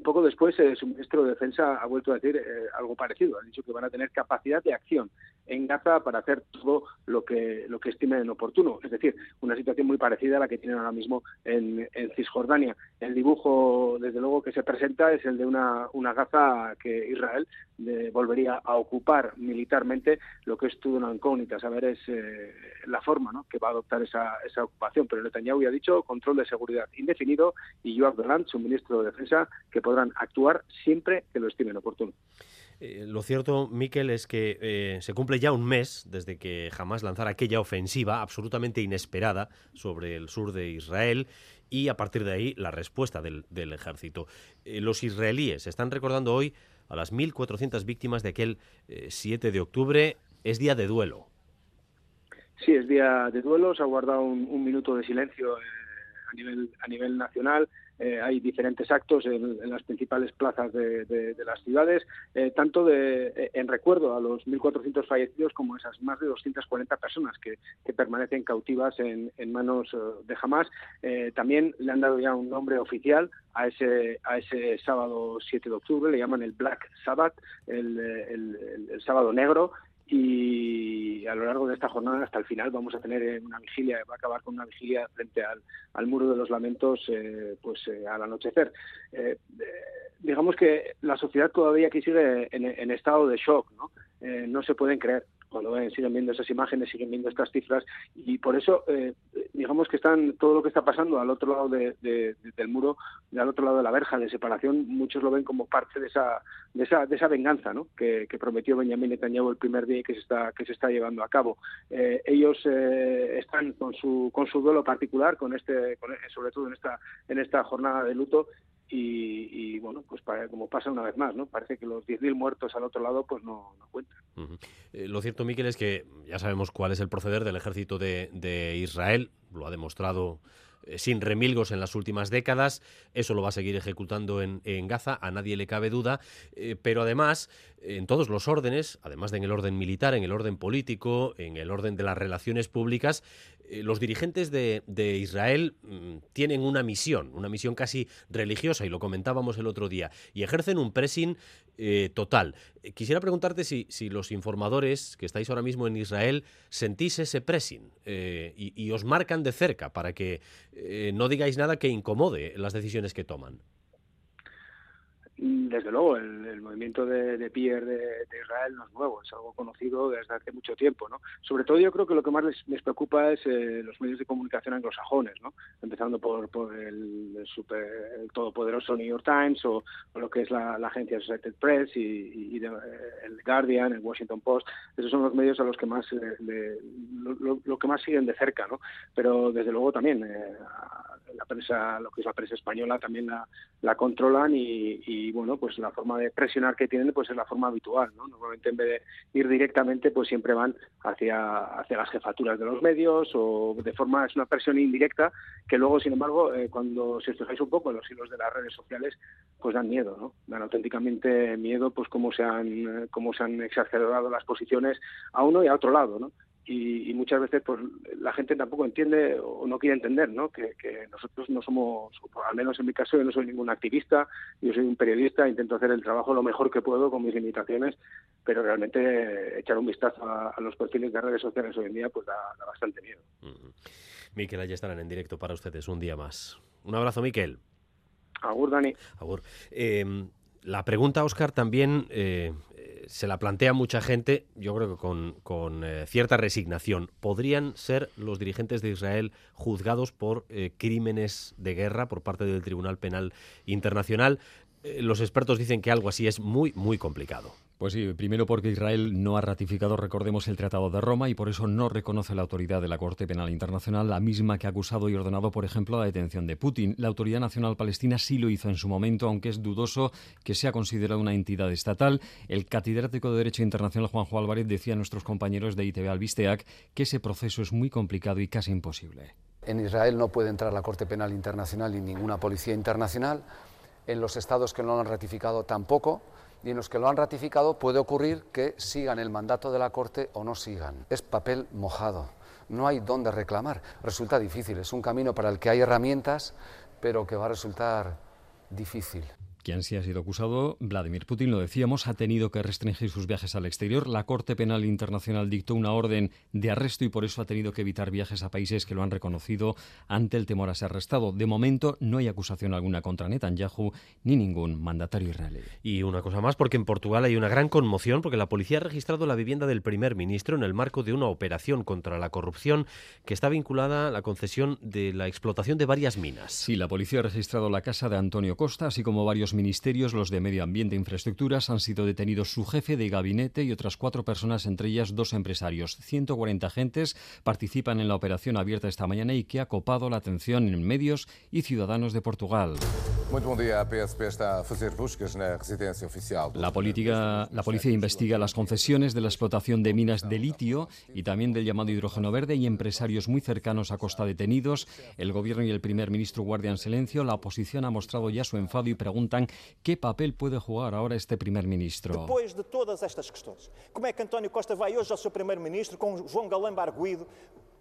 poco después su ministro de Defensa ha vuelto a decir eh, algo parecido. Ha dicho que van a tener capacidad de acción en Gaza para hacer todo lo que lo que estimen oportuno. Es decir, una situación muy parecida a la que tienen ahora mismo en, Cisjordania. El dibujo, desde luego, que se presenta es el de una, una Gaza que Israel volvería a ocupar militarmente lo que es toda una incógnita, saber es eh, la forma que va a adoptar esa, ocupación. Pero Netanyahu ya ha dicho control de seguridad indefinido y Joab Dolan, su ministro de Defensa, que podrán actuar siempre que lo estimen oportuno. Eh, lo cierto, Miquel, es que eh, se cumple ya un mes desde que jamás lanzara aquella ofensiva absolutamente inesperada sobre el sur de Israel y a partir de ahí la respuesta del, ejército. los israelíes están recordando hoy a las 1.400 víctimas de aquel 7 eh, de octubre. Es día de duelo. Sí, es día de duelo. Se ha guardado un, minuto de silencio eh, a nivel nacional. Eh, hay diferentes actos en, las principales plazas de, las ciudades, eh, tanto de, eh, en recuerdo a los 1.400 fallecidos como esas más de 240 personas que, permanecen cautivas en, manos de Hamas. también le han dado ya un nombre oficial a ese, a ese sábado 7 de octubre, le llaman el Black Sabbath, el sábado negro, y a lo largo de esta jornada hasta el final vamos a tener una vigilia, va a acabar con una vigilia frente al, al muro de los lamentos eh, pues eh, al anochecer. Eh, digamos que la sociedad todavía aquí sigue en, en estado de shock, ¿no? no se pueden creer cuando ven, siguen viendo esas imágenes, siguen viendo estas cifras y por eso eh, digamos que están todo lo que está pasando al otro lado de, del muro, al otro lado de la verja de separación, muchos lo ven como parte de esa de esa, de esa venganza ¿no? que, prometió Benjamin Netanyahu el primer día y que se está que se está llevando a cabo. Eh, ellos eh, están con su con su duelo particular, con este sobre todo en esta en esta jornada de luto y, bueno, pues como pasa una vez más, ¿no? Parece que los 10.000 muertos al otro lado pues no, cuentan. Eh, lo cierto, Miquel, es que ya sabemos cuál es el proceder del ejército de, de Israel, lo ha demostrado eh, sin remilgos en las últimas décadas. Eso lo va a seguir ejecutando en, Gaza, a nadie le cabe duda. Eh, pero además, en todos los órdenes, además de en el orden militar, en el orden político, en el orden de las relaciones públicas, eh, los dirigentes de, Israel mm, tienen una misión, una misión casi religiosa, y lo comentábamos el otro día, y ejercen un pressing total. Quisiera preguntarte si, los informadores que estáis ahora mismo en Israel sentís ese pressing y, os marcan de cerca para que eh, no digáis nada que incomode las decisiones que toman. Desde luego, el, movimiento de, de Pierre de, Israel no es nuevo, es algo conocido desde hace mucho tiempo. ¿no? Sobre todo yo creo que lo que más les, preocupa es eh, los medios de comunicación anglosajones, ¿no? empezando por, por el, super, todopoderoso New York Times o, lo que es la, agencia Associated Press y, el Guardian, el Washington Post. Esos son los medios a los que más eh, lo, que más siguen de cerca. ¿no? Pero desde luego también eh, la prensa, lo que es la prensa española, también la, la controlan y bueno, pues la forma de presionar que tienen pues es la forma habitual, ¿no? Normalmente en vez de ir directamente pues siempre van hacia, hacia las jefaturas de los medios o de forma, es una presión indirecta que luego sin embargo eh, cuando se fijáis un poco en los hilos de las redes sociales pues dan miedo, ¿no? Dan auténticamente miedo pues cómo se han, cómo se han exacerbado las posiciones a uno y a otro lado, ¿no? Y, muchas veces pues la gente tampoco entiende o no quiere entender ¿no? Que, nosotros no somos, al menos en mi caso yo no soy ningún activista, yo soy un periodista, intento hacer el trabajo lo mejor que puedo con mis limitaciones, pero realmente echar un vistazo a, los perfiles de redes sociales hoy en día pues da, bastante miedo. Miquel, allí estarán en directo para ustedes un día más. Un abrazo, Miquel. Agur, Dani. Agur. Em, la pregunta, Oscar, también eh, se la plantea mucha gente, yo creo que con, eh, cierta resignación. ¿Podrían ser los dirigentes de Israel juzgados por eh, crímenes de guerra por parte del Tribunal Penal Internacional? Eh, los expertos dicen que algo así es muy, muy complicado. Pues sí, primero porque Israel no ha ratificado, recordemos, el Tratado de Roma y por eso no reconoce la autoridad de la Corte Penal Internacional, la misma que ha acusado y ordenado, por ejemplo, la detención de Putin. La Autoridad Nacional Palestina sí lo hizo en su momento, aunque es dudoso que sea considerada una entidad estatal. El catedrático de Derecho Internacional Juanjo Álvarez decía a nuestros compañeros de ITV Albisteac que ese proceso es muy complicado y casi imposible. En Israel no puede entrar la Corte Penal Internacional ni ninguna policía internacional. En los estados que no lo han ratificado tampoco y en los que lo han ratificado puede ocurrir que sigan el mandato de la Corte o no sigan. Es papel mojado, no hay dónde reclamar. Resulta difícil, es un camino para el que hay herramientas, pero que va a resultar difícil quien sí ha sido acusado, Vladimir Putin, lo decíamos, ha tenido que restringir sus viajes al exterior. La Corte Penal Internacional dictó una orden de arresto y por eso ha tenido que evitar viajes a países que lo han reconocido ante el temor a ser arrestado. De momento no hay acusación alguna contra Netanyahu ni ningún mandatario israelí. Y una cosa más, porque en Portugal hay una gran conmoción porque la policía ha registrado la vivienda del primer ministro en el marco de una operación contra la corrupción que está vinculada a la concesión de la explotación de varias minas. Sí, la policía ha registrado la casa de Antonio Costa, así como varios ministerios, los de Medio Ambiente e Infraestructuras, han sido detenidos su jefe de gabinete y otras cuatro personas, entre ellas dos empresarios. 140 agentes participan en la operación abierta esta mañana y que ha copado la atención en medios y ciudadanos de Portugal. La, política, la policía investiga las concesiones de la explotación de minas de litio y también del llamado hidrógeno verde y empresarios muy cercanos a Costa detenidos. El gobierno y el primer ministro guardian silencio. La oposición ha mostrado ya su enfado y preguntan qué papel puede jugar ahora este primer ministro. Después de todas estas cuestiones, ¿cómo es que Antonio Costa va hoy a su primer ministro con João Galán Barguido?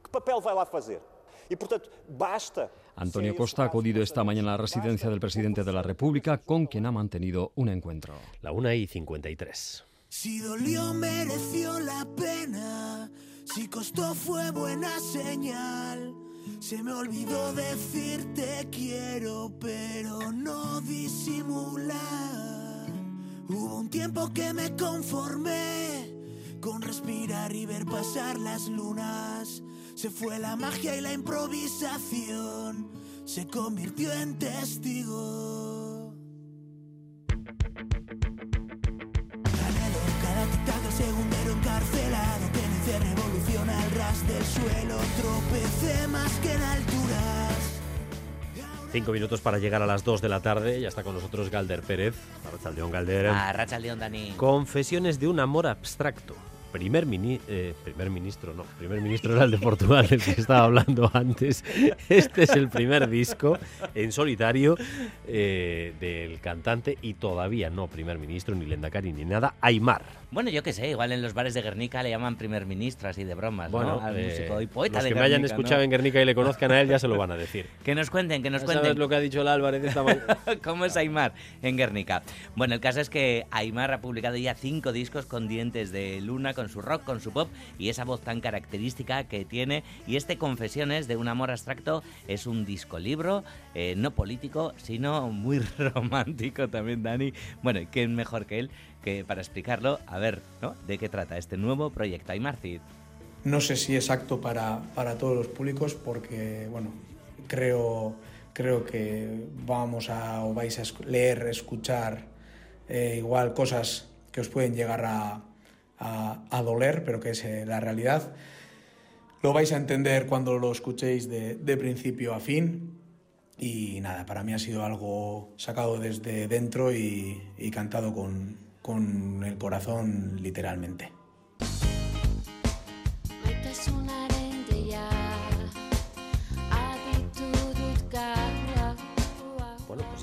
¿Qué papel va a hacer? Y, por tanto, basta Antonio Costa ha acudido esta mañana a la residencia del presidente de la República, con quien ha mantenido un encuentro. La una y 53. Si dolió mereció la pena, si costó fue buena señal. Se me olvidó decirte quiero, pero no disimular. Hubo un tiempo que me conformé con respirar y ver pasar las lunas. Se fue la magia y la improvisación, se convirtió en testigo. Del suelo. Tropecé más que en alturas. Cinco minutos para llegar a las dos de la tarde. Ya está con nosotros Galder Pérez. Arrachaldeón Galder. A Rachaldeón, Dani. Confesiones de un amor abstracto. Primer, mini- eh, primer ministro, no, primer ministro era el de Portugal, el que estaba hablando antes. Este es el primer disco en solitario eh, del cantante y todavía no primer ministro, ni Lendakari, ni nada, Aymar. Bueno, yo qué sé, igual en los bares de Guernica le llaman primer ministro así de bromas, ¿no? Al eh, músico y poeta los de que me hayan escuchado ¿no? en Guernica y le conozcan a él ya se lo van a decir. <laughs> Que nos cuenten, que nos cuenten. sabes lo que ha dicho el Álvarez esta mañana. <laughs> ¿Cómo es Aymar en Guernica? Bueno, el caso es que Aymar ha publicado ya cinco discos con dientes de luna, con su rock, con su pop y esa voz tan característica que tiene. Y este Confesiones de un amor abstracto es un disco libro, eh, no político, sino muy <laughs> romántico también, Dani. Bueno, ¿y ¿quién mejor que él para explicarlo? A ver, ¿no? ¿De qué trata este nuevo proyecto Aymar Cid? No sé si es apto para, para todos los públicos porque, bueno, creo, creo que vamos a vais a leer, escuchar eh, igual cosas que os pueden llegar a, a- a doler, pero que es eh, la realidad. Lo vais a entender cuando lo escuchéis de, de principio a fin. Y nada, para mí ha sido algo sacado desde dentro y cantado con, con el corazón literalmente.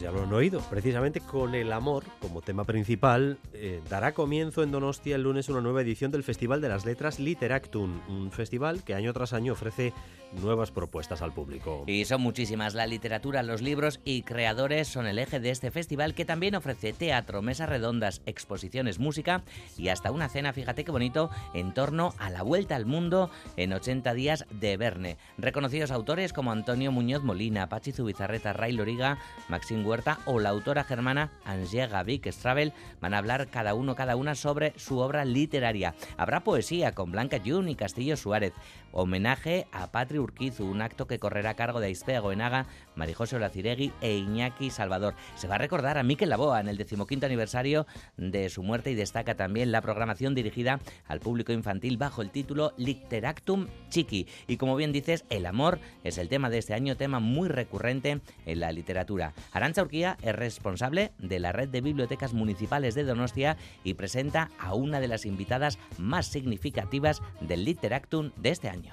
Ya lo han oído. Precisamente con el amor como tema principal, eh, dará comienzo en Donostia el lunes una nueva edición del Festival de las Letras Literactum, un festival que año tras año ofrece nuevas propuestas al público. Y son muchísimas. La literatura, los libros y creadores son el eje de este festival que también ofrece teatro, mesas redondas, exposiciones, música y hasta una cena, fíjate qué bonito, en torno a la vuelta al mundo en 80 días de Verne. Reconocidos autores como Antonio Muñoz Molina, Pachi Zubizarreta, Ray Loriga, Maxim O la autora germana Angie Gavik Stravel van a hablar cada uno, cada una sobre su obra literaria. Habrá poesía con Blanca Jun y Castillo Suárez. Homenaje a Patri Urquizu, un acto que correrá a cargo de Aizpea Goenaga, Marijose Olaciregui e Iñaki Salvador. Se va a recordar a Miquel Laboa en el decimoquinto aniversario de su muerte y destaca también la programación dirigida al público infantil bajo el título Literactum Chiqui. Y como bien dices, el amor es el tema de este año, tema muy recurrente en la literatura. Arancha Urquía es responsable de la red de bibliotecas municipales de Donostia y presenta a una de las invitadas más significativas del Literactum de este año.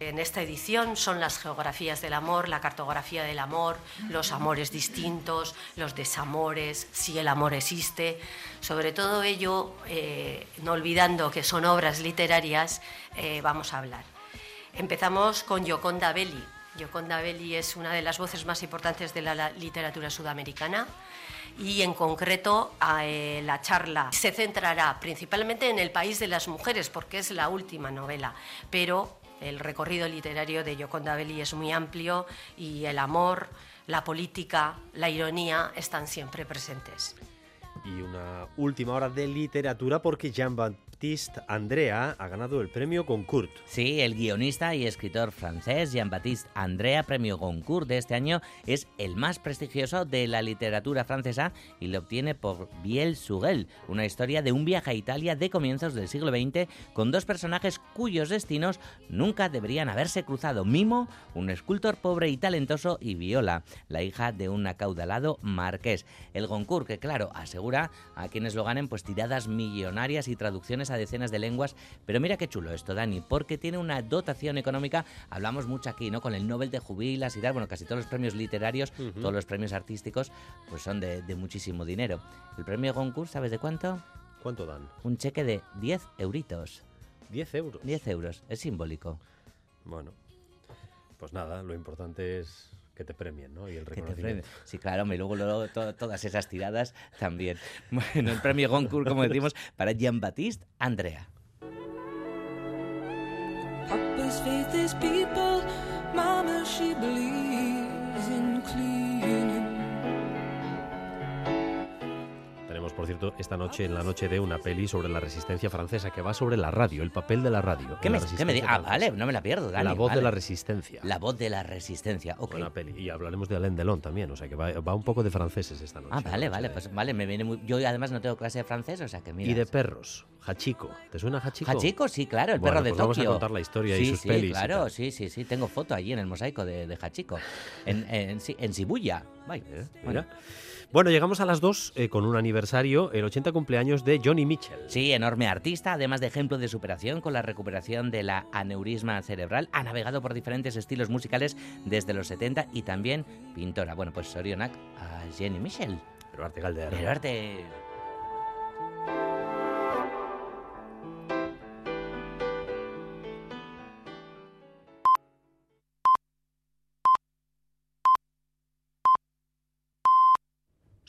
En esta edición son las geografías del amor, la cartografía del amor, los amores distintos, los desamores, si el amor existe. Sobre todo ello, eh, no olvidando que son obras literarias, eh, vamos a hablar. Empezamos con Gioconda Belli. Gioconda Belli es una de las voces más importantes de la, literatura sudamericana y en concreto eh, la charla se centrará principalmente en el país de las mujeres porque es la última novela, pero el recorrido literario de Gioconda Belli es muy amplio y el amor, la política, la ironía están siempre presentes. Y una última hora de literatura porque Jean-Baptiste Andrea ha ganado el premio Concours. Sí, el guionista y escritor francés Jean-Baptiste Andrea, premio Goncourt de este año, es el más prestigioso de la literatura francesa y lo obtiene por Biel Sugel, una historia de un viaje a Italia de comienzos del siglo XX con dos personajes cuyos destinos nunca deberían haberse cruzado. Mimo, un escultor pobre y talentoso, y Viola, la hija de un acaudalado marqués. El Goncourt, que claro, asegura a quienes lo ganen pues tiradas millonarias y traducciones a decenas de lenguas. Pero mira qué chulo esto, Dani, porque tiene una dotación económica. Hablamos mucho aquí, ¿no? Con el Nobel de Jubilas y tal. Bueno, casi todos los premios literarios, todos los premios artísticos, pues son de, de muchísimo dinero. El premio Goncourt, ¿sabes de cuánto? ¿Cuánto dan? Un cheque de 10 euritos. 10 euros. 10 euros, es simbólico. Bueno, pues nada, lo importante es que te premien, ¿no? Y el Que te reconocimiento. premien. Sí, claro, y luego, luego to- todas esas tiradas también. <laughs> Bueno, el premio Goncourt, como decimos, para Jean-Baptiste Andrea. Papa's faith is people, Mama, she believes in cleaning. Por cierto, esta noche, en la noche de una peli sobre la resistencia francesa, que va sobre la radio, el papel de la radio. ¿Qué en me, la qué me di- resistencia Ah, vale, no me la pierdo. La voz de la resistencia. La voz de la resistencia, ok. Buena peli. Y hablaremos de Alain Delon también, o sea que va, va un poco de franceses esta noche. Ah, vale, vale, de- pues vale, me viene muy... Yo además no tengo clase de francés, o sea que mira... Y de perros. Hachiko. ¿Te suena Hachiko? Hachiko, sí, claro, el Bueno, perro de pues vamos a contar la historia sí, y sus sí, pelis claro, sí, sí, sí, tengo foto allí en el mosaico de, de Hachiko. En, en, sí, en Shibuya. Vaya, Eh, bueno. mira. Bueno, llegamos a las dos eh, con un aniversario, el 80 cumpleaños de Johnny Mitchell. Sí, enorme artista, además de ejemplo de superación con la recuperación de la aneurisma cerebral. Ha navegado por diferentes estilos musicales desde los 70 y también pintora. Bueno, pues Sorionak a Jenny Michel. Pero arte Galder. Pero arte...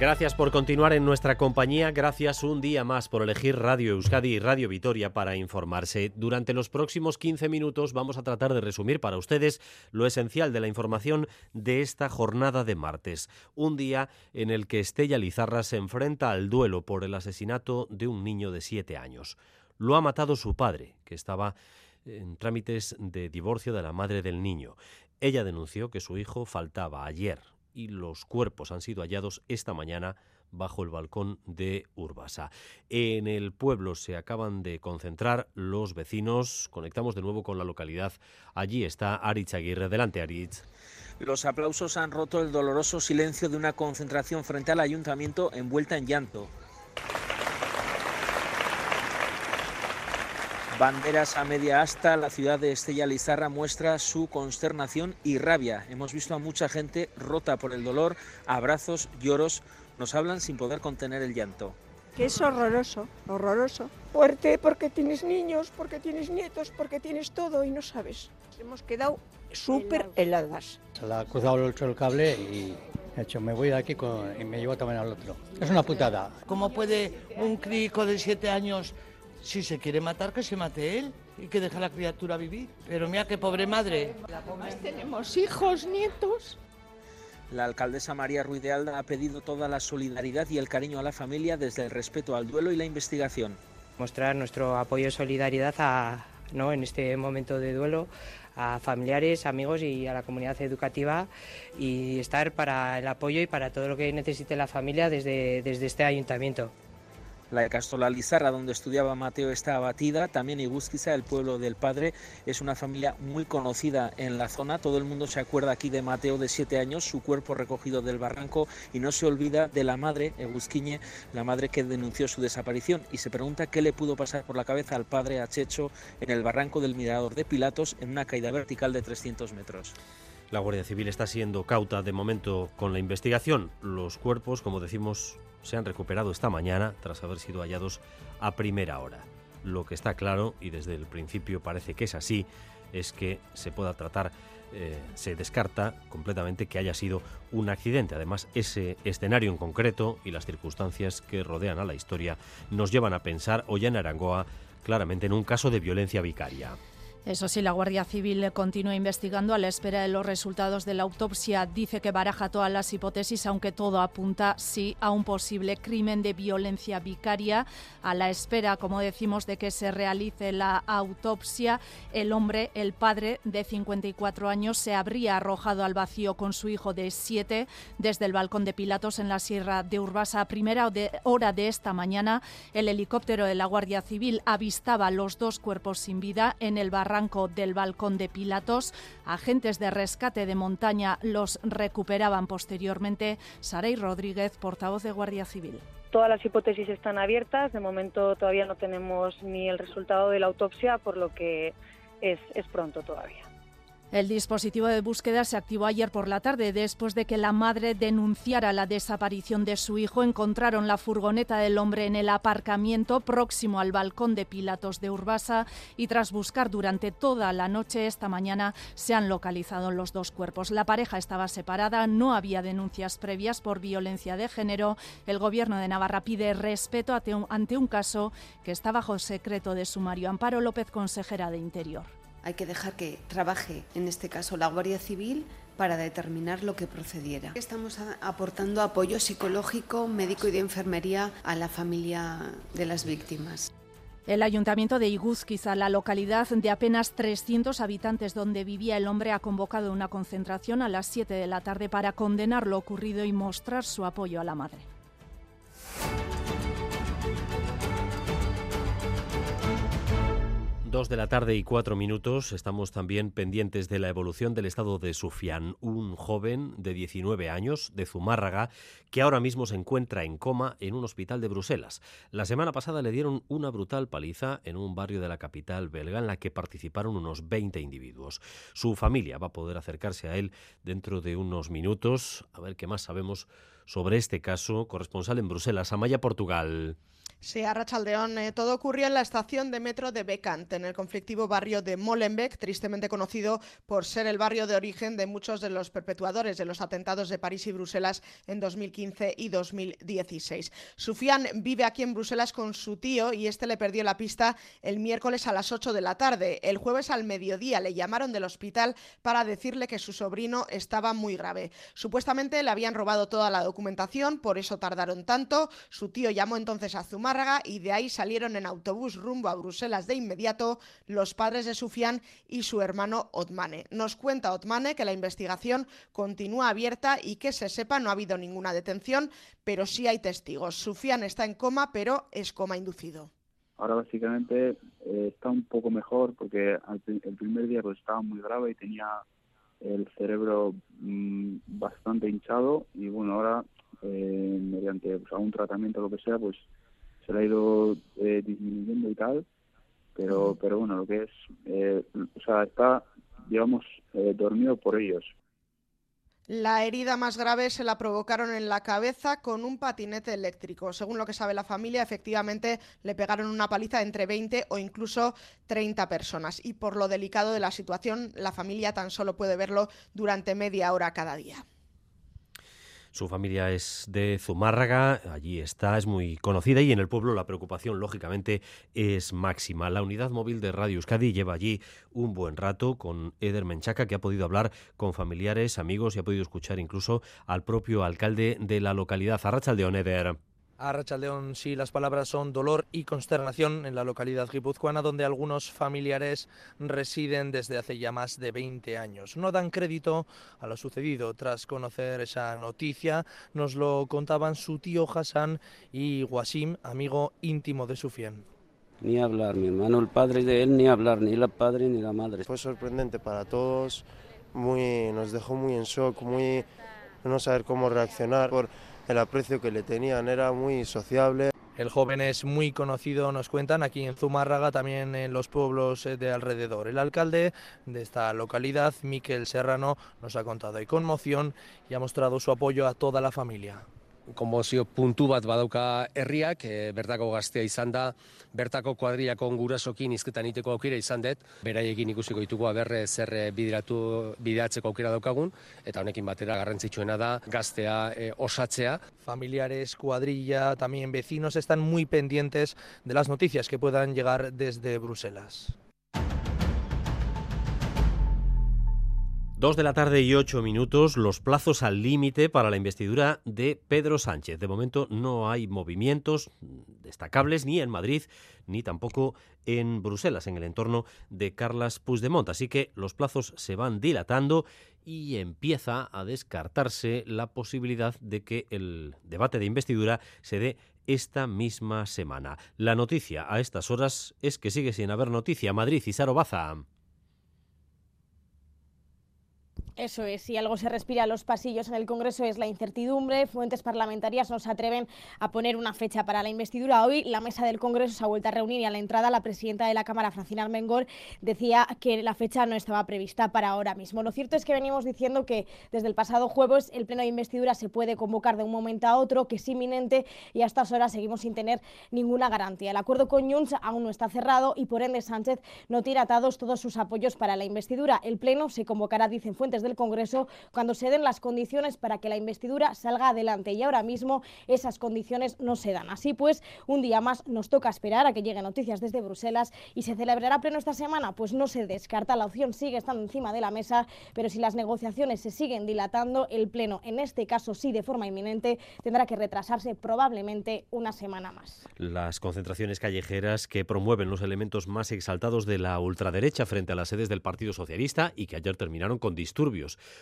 Gracias por continuar en nuestra compañía, gracias un día más por elegir Radio Euskadi y Radio Vitoria para informarse. Durante los próximos 15 minutos vamos a tratar de resumir para ustedes lo esencial de la información de esta jornada de martes, un día en el que Estella Lizarra se enfrenta al duelo por el asesinato de un niño de 7 años. Lo ha matado su padre, que estaba en trámites de divorcio de la madre del niño. Ella denunció que su hijo faltaba ayer y los cuerpos han sido hallados esta mañana bajo el balcón de Urbasa. En el pueblo se acaban de concentrar los vecinos. Conectamos de nuevo con la localidad. Allí está Aritz Aguirre. Delante, Aritz. Los aplausos han roto el doloroso silencio de una concentración frente al ayuntamiento envuelta en llanto. Banderas a media asta, la ciudad de Estella Lizarra muestra su consternación y rabia. Hemos visto a mucha gente rota por el dolor, abrazos, lloros, nos hablan sin poder contener el llanto. que es horroroso, horroroso. Fuerte porque tienes niños, porque tienes nietos, porque tienes todo y no sabes. Hemos quedado súper heladas. Se le ha cruzado el otro el cable y he hecho, me voy de aquí con- y me llevo también al otro. Es una putada. ¿Cómo puede un crico de siete años, si se quiere matar, que se mate él y que deje a la criatura vivir? Pero mira qué pobre madre. Tenemos hijos, nietos. La alcaldesa María Ruiz de Alda ha pedido toda la solidaridad y el cariño a la familia desde el respeto al duelo y la investigación. Mostrar nuestro apoyo y solidaridad a, ¿no? en este momento de duelo a familiares, amigos y a la comunidad educativa y estar para el apoyo y para todo lo que necesite la familia desde, desde este ayuntamiento. La Castola Lizarra, donde estudiaba Mateo, está abatida. También Iguzquiza, el pueblo del padre, es una familia muy conocida en la zona. Todo el mundo se acuerda aquí de Mateo de siete años, su cuerpo recogido del barranco y no se olvida de la madre, Eguzquiñe, la madre que denunció su desaparición y se pregunta qué le pudo pasar por la cabeza al padre Achecho en el barranco del Mirador de Pilatos en una caída vertical de 300 metros. La Guardia Civil está siendo cauta de momento con la investigación. Los cuerpos, como decimos, se han recuperado esta mañana tras haber sido hallados a primera hora. Lo que está claro, y desde el principio parece que es así, es que se pueda tratar, eh, se descarta completamente que haya sido un accidente. Además, ese escenario en concreto y las circunstancias que rodean a la historia nos llevan a pensar, hoy en Arangoa, claramente en un caso de violencia vicaria. Eso sí, la Guardia Civil continúa investigando a la espera de los resultados de la autopsia. Dice que baraja todas las hipótesis, aunque todo apunta sí a un posible crimen de violencia vicaria. A la espera, como decimos, de que se realice la autopsia, el hombre, el padre de 54 años, se habría arrojado al vacío con su hijo de 7 desde el balcón de Pilatos en la Sierra de Urbasa. A primera hora de esta mañana, el helicóptero de la Guardia Civil avistaba los dos cuerpos sin vida en el barranco del balcón de Pilatos. Agentes de rescate de montaña los recuperaban posteriormente. Saray Rodríguez, portavoz de Guardia Civil. Todas las hipótesis están abiertas. De momento todavía no tenemos ni el resultado de la autopsia, por lo que es, es pronto todavía. El dispositivo de búsqueda se activó ayer por la tarde después de que la madre denunciara la desaparición de su hijo. Encontraron la furgoneta del hombre en el aparcamiento próximo al balcón de Pilatos de Urbasa y tras buscar durante toda la noche esta mañana se han localizado los dos cuerpos. La pareja estaba separada, no había denuncias previas por violencia de género. El gobierno de Navarra pide respeto ante un caso que está bajo secreto de sumario. Amparo López, consejera de Interior. Hay que dejar que trabaje, en este caso, la Guardia Civil para determinar lo que procediera. Estamos aportando apoyo psicológico, médico y de enfermería a la familia de las víctimas. El ayuntamiento de Iguzquiza, la localidad de apenas 300 habitantes donde vivía el hombre, ha convocado una concentración a las 7 de la tarde para condenar lo ocurrido y mostrar su apoyo a la madre. Dos de la tarde y cuatro minutos. Estamos también pendientes de la evolución del estado de Sufian, un joven de 19 años de Zumárraga que ahora mismo se encuentra en coma en un hospital de Bruselas. La semana pasada le dieron una brutal paliza en un barrio de la capital belga en la que participaron unos 20 individuos. Su familia va a poder acercarse a él dentro de unos minutos. A ver qué más sabemos sobre este caso. Corresponsal en Bruselas, Amaya, Portugal. Sí, a Rachaldeón. Eh, todo ocurrió en la estación de metro de Bekant, en el conflictivo barrio de Molenbeek, tristemente conocido por ser el barrio de origen de muchos de los perpetuadores de los atentados de París y Bruselas en 2015 y 2016. Sufian vive aquí en Bruselas con su tío y este le perdió la pista el miércoles a las 8 de la tarde. El jueves al mediodía le llamaron del hospital para decirle que su sobrino estaba muy grave. Supuestamente le habían robado toda la documentación, por eso tardaron tanto. Su tío llamó entonces a Zumar y de ahí salieron en autobús rumbo a Bruselas de inmediato los padres de Sufian y su hermano Otmane. Nos cuenta Otmane que la investigación continúa abierta y que se sepa no ha habido ninguna detención, pero sí hay testigos. Sufian está en coma, pero es coma inducido. Ahora básicamente eh, está un poco mejor porque el primer día pues estaba muy grave y tenía el cerebro mm, bastante hinchado y bueno ahora eh, mediante pues, algún tratamiento o lo que sea pues se le ha ido eh, disminuyendo y tal, pero, pero bueno, lo que es, eh, o sea, está, digamos, eh, dormido por ellos. La herida más grave se la provocaron en la cabeza con un patinete eléctrico. Según lo que sabe la familia, efectivamente le pegaron una paliza entre 20 o incluso 30 personas. Y por lo delicado de la situación, la familia tan solo puede verlo durante media hora cada día. Su familia es de Zumárraga, allí está, es muy conocida y en el pueblo la preocupación, lógicamente, es máxima. La unidad móvil de Radio Euskadi lleva allí un buen rato con Eder Menchaca, que ha podido hablar con familiares, amigos y ha podido escuchar incluso al propio alcalde de la localidad, Arrachaldeón Eder. A Rachaldeón sí, las palabras son dolor y consternación en la localidad guipuzcoana donde algunos familiares residen desde hace ya más de 20 años. No dan crédito a lo sucedido tras conocer esa noticia. Nos lo contaban su tío Hassan y Wasim, amigo íntimo de Sufien. Ni hablar, mi hermano, el padre de él, ni hablar, ni la padre ni la madre. Fue sorprendente para todos, muy, nos dejó muy en shock, muy no saber cómo reaccionar. Por, el aprecio que le tenían, era muy sociable. El joven es muy conocido, nos cuentan, aquí en Zumárraga, también en los pueblos eh, de alrededor. El alcalde de esta localidad, Miquel Serrano, nos ha contado y conmoción y ha mostrado su apoyo a toda la familia. Konbozio puntu bat badauka herriak, e, bertako gaztea izan da, bertako kuadriako gurasokin izketan iteko aukera izan dut, beraiekin ikusiko ditugu berre zer bideratu, bideratzeko aukera daukagun, eta honekin batera garrantzitsuena da gaztea e, osatzea. Familiares, cuadrilla, también vecinos están muy pendientes de las noticias que puedan llegar desde Bruselas. Dos de la tarde y ocho minutos, los plazos al límite para la investidura de Pedro Sánchez. De momento no hay movimientos destacables ni en Madrid ni tampoco en Bruselas, en el entorno de Carlas Puigdemont. Así que los plazos se van dilatando y empieza a descartarse la posibilidad de que el debate de investidura se dé esta misma semana. La noticia a estas horas es que sigue sin haber noticia. Madrid y Sarobaza. Eso es, si algo se respira a los pasillos en el Congreso es la incertidumbre. Fuentes parlamentarias no se atreven a poner una fecha para la investidura. Hoy la mesa del Congreso se ha vuelto a reunir y a la entrada la presidenta de la Cámara, Francina Armengol, decía que la fecha no estaba prevista para ahora mismo. Lo cierto es que venimos diciendo que desde el pasado jueves el pleno de investidura se puede convocar de un momento a otro, que es inminente y a estas horas seguimos sin tener ninguna garantía. El acuerdo con Junts aún no está cerrado y por ende Sánchez no tiene atados todos sus apoyos para la investidura. El pleno se convocará, dicen fuentes del Congreso, cuando se den las condiciones para que la investidura salga adelante y ahora mismo esas condiciones no se dan. Así pues, un día más nos toca esperar a que lleguen noticias desde Bruselas y se celebrará pleno esta semana. Pues no se descarta, la opción sigue estando encima de la mesa, pero si las negociaciones se siguen dilatando, el pleno, en este caso sí de forma inminente, tendrá que retrasarse probablemente una semana más. Las concentraciones callejeras que promueven los elementos más exaltados de la ultraderecha frente a las sedes del Partido Socialista y que ayer terminaron con disturbios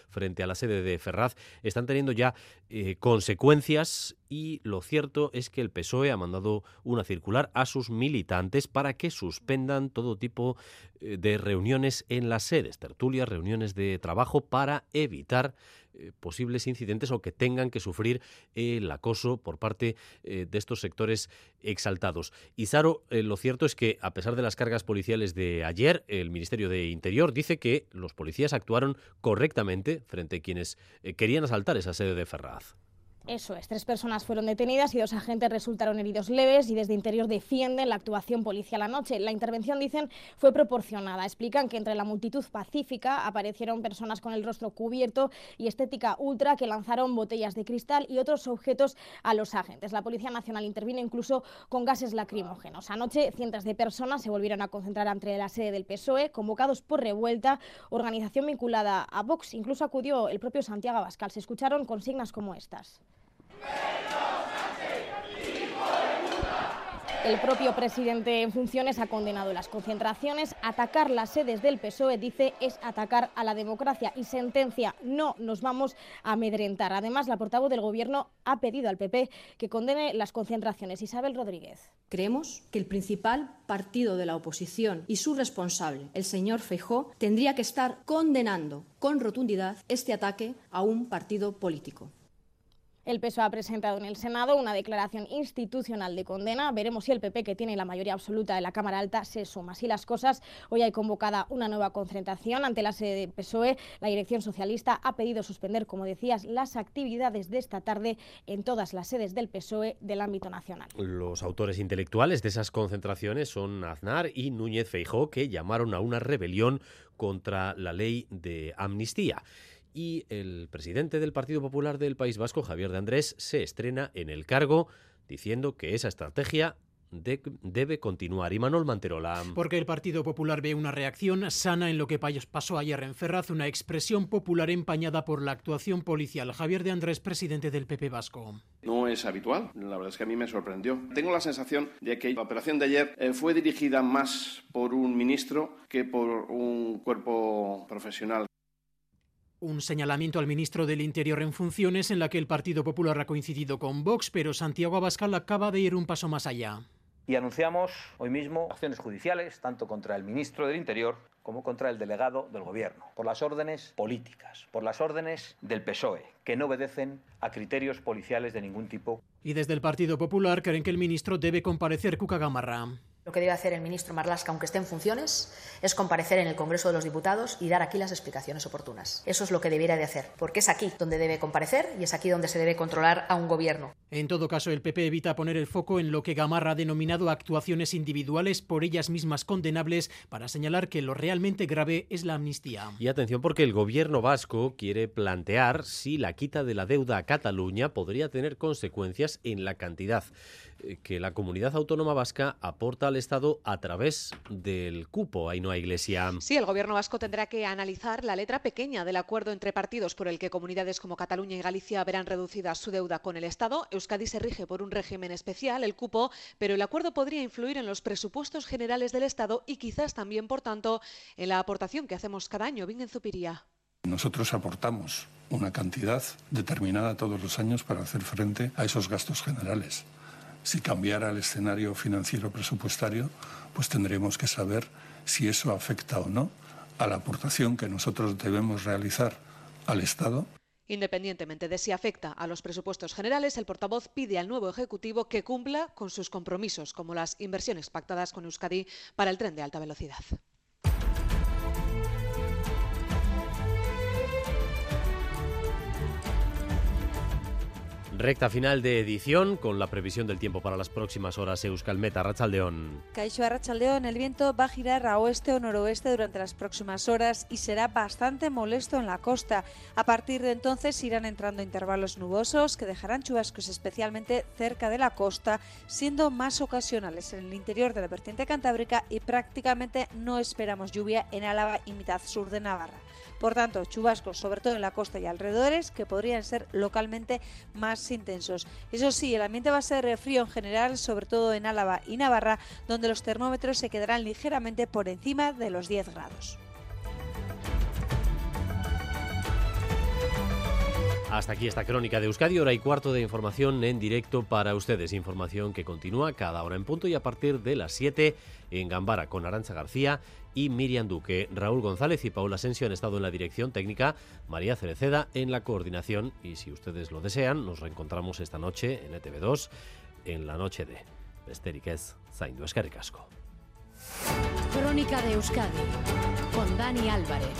frente a la sede de Ferraz están teniendo ya eh, consecuencias y lo cierto es que el PSOE ha mandado una circular a sus militantes para que suspendan todo tipo eh, de reuniones en las sedes, tertulias, reuniones de trabajo para evitar eh, posibles incidentes o que tengan que sufrir el acoso por parte eh, de estos sectores exaltados. Y Saro, lo cierto es que a pesar de las cargas policiales de ayer, el Ministerio de Interior dice que los policías actuaron correctamente frente a quienes querían asaltar esa sede de Ferraz. Eso es, tres personas fueron detenidas y dos agentes resultaron heridos leves y desde interior defienden la actuación policial anoche. La intervención, dicen, fue proporcionada. Explican que entre la multitud pacífica aparecieron personas con el rostro cubierto y estética ultra que lanzaron botellas de cristal y otros objetos a los agentes. La Policía Nacional intervino incluso con gases lacrimógenos. Anoche cientos de personas se volvieron a concentrar ante la sede del PSOE, convocados por Revuelta, organización vinculada a Vox. Incluso acudió el propio Santiago Abascal. Se escucharon consignas como estas. El propio presidente en funciones ha condenado las concentraciones. Atacar las sedes del PSOE, dice, es atacar a la democracia y sentencia, no nos vamos a amedrentar. Además, la portavoz del Gobierno ha pedido al PP que condene las concentraciones. Isabel Rodríguez. Creemos que el principal partido de la oposición y su responsable, el señor Feijó, tendría que estar condenando con rotundidad este ataque a un partido político. El PSOE ha presentado en el Senado una declaración institucional de condena. Veremos si el PP, que tiene la mayoría absoluta de la Cámara Alta, se suma. Así las cosas, hoy hay convocada una nueva concentración ante la sede del PSOE. La dirección socialista ha pedido suspender, como decías, las actividades de esta tarde en todas las sedes del PSOE del ámbito nacional. Los autores intelectuales de esas concentraciones son Aznar y Núñez Feijó, que llamaron a una rebelión contra la ley de amnistía y el presidente del Partido Popular del País Vasco, Javier de Andrés, se estrena en el cargo diciendo que esa estrategia debe continuar. Y Manuel Manterola. Porque el Partido Popular ve una reacción sana en lo que pasó ayer en Ferraz, una expresión popular empañada por la actuación policial. Javier de Andrés, presidente del PP Vasco. No es habitual, la verdad es que a mí me sorprendió. Tengo la sensación de que la operación de ayer eh, fue dirigida más por un ministro que por un cuerpo profesional. Un señalamiento al ministro del Interior en funciones en la que el Partido Popular ha coincidido con Vox, pero Santiago Abascal acaba de ir un paso más allá. Y anunciamos hoy mismo acciones judiciales, tanto contra el ministro del Interior como contra el delegado del Gobierno, por las órdenes políticas, por las órdenes del PSOE, que no obedecen a criterios policiales de ningún tipo. Y desde el Partido Popular creen que el ministro debe comparecer Cuca Gamarra. Lo que debe hacer el ministro Marlasca, aunque esté en funciones, es comparecer en el Congreso de los Diputados y dar aquí las explicaciones oportunas. Eso es lo que debiera de hacer, porque es aquí donde debe comparecer y es aquí donde se debe controlar a un gobierno. En todo caso, el PP evita poner el foco en lo que Gamarra ha denominado actuaciones individuales por ellas mismas condenables para señalar que lo realmente grave es la amnistía. Y atención porque el gobierno vasco quiere plantear si la quita de la deuda a Cataluña podría tener consecuencias en la cantidad que la comunidad autónoma vasca aporta al Estado a través del cupo. Ahí no hay iglesia. Sí, el gobierno vasco tendrá que analizar la letra pequeña del acuerdo entre partidos por el que comunidades como Cataluña y Galicia verán reducida su deuda con el Estado. Euskadi se rige por un régimen especial, el cupo, pero el acuerdo podría influir en los presupuestos generales del Estado y quizás también, por tanto, en la aportación que hacemos cada año. Vingen Zupiría. Nosotros aportamos una cantidad determinada todos los años para hacer frente a esos gastos generales si cambiara el escenario financiero presupuestario, pues tendremos que saber si eso afecta o no a la aportación que nosotros debemos realizar al Estado. Independientemente de si afecta a los presupuestos generales, el portavoz pide al nuevo Ejecutivo que cumpla con sus compromisos, como las inversiones pactadas con Euskadi para el tren de alta velocidad. Recta final de edición con la previsión del tiempo para las próximas horas. Euskalmeta, Rachaldeón. Caixo Rachaldeón, el viento va a girar a oeste o noroeste durante las próximas horas y será bastante molesto en la costa. A partir de entonces irán entrando intervalos nubosos que dejarán chubascos especialmente cerca de la costa, siendo más ocasionales en el interior de la vertiente cantábrica y prácticamente no esperamos lluvia en Álava y mitad sur de Navarra. Por tanto, chubascos sobre todo en la costa y alrededores que podrían ser localmente más intensos. Eso sí, el ambiente va a ser frío en general, sobre todo en Álava y Navarra, donde los termómetros se quedarán ligeramente por encima de los 10 grados. Hasta aquí esta crónica de Euskadi, hora y cuarto de información en directo para ustedes. Información que continúa cada hora en punto y a partir de las 7 en Gambara con Arancha García y Miriam Duque. Raúl González y Paula Asensio han estado en la dirección técnica, María Cereceda en la coordinación y si ustedes lo desean, nos reencontramos esta noche en ETV2 en la noche de Besterik ez, zaindu eskerrik asko. Crónica de Euskadi con Dani Álvarez.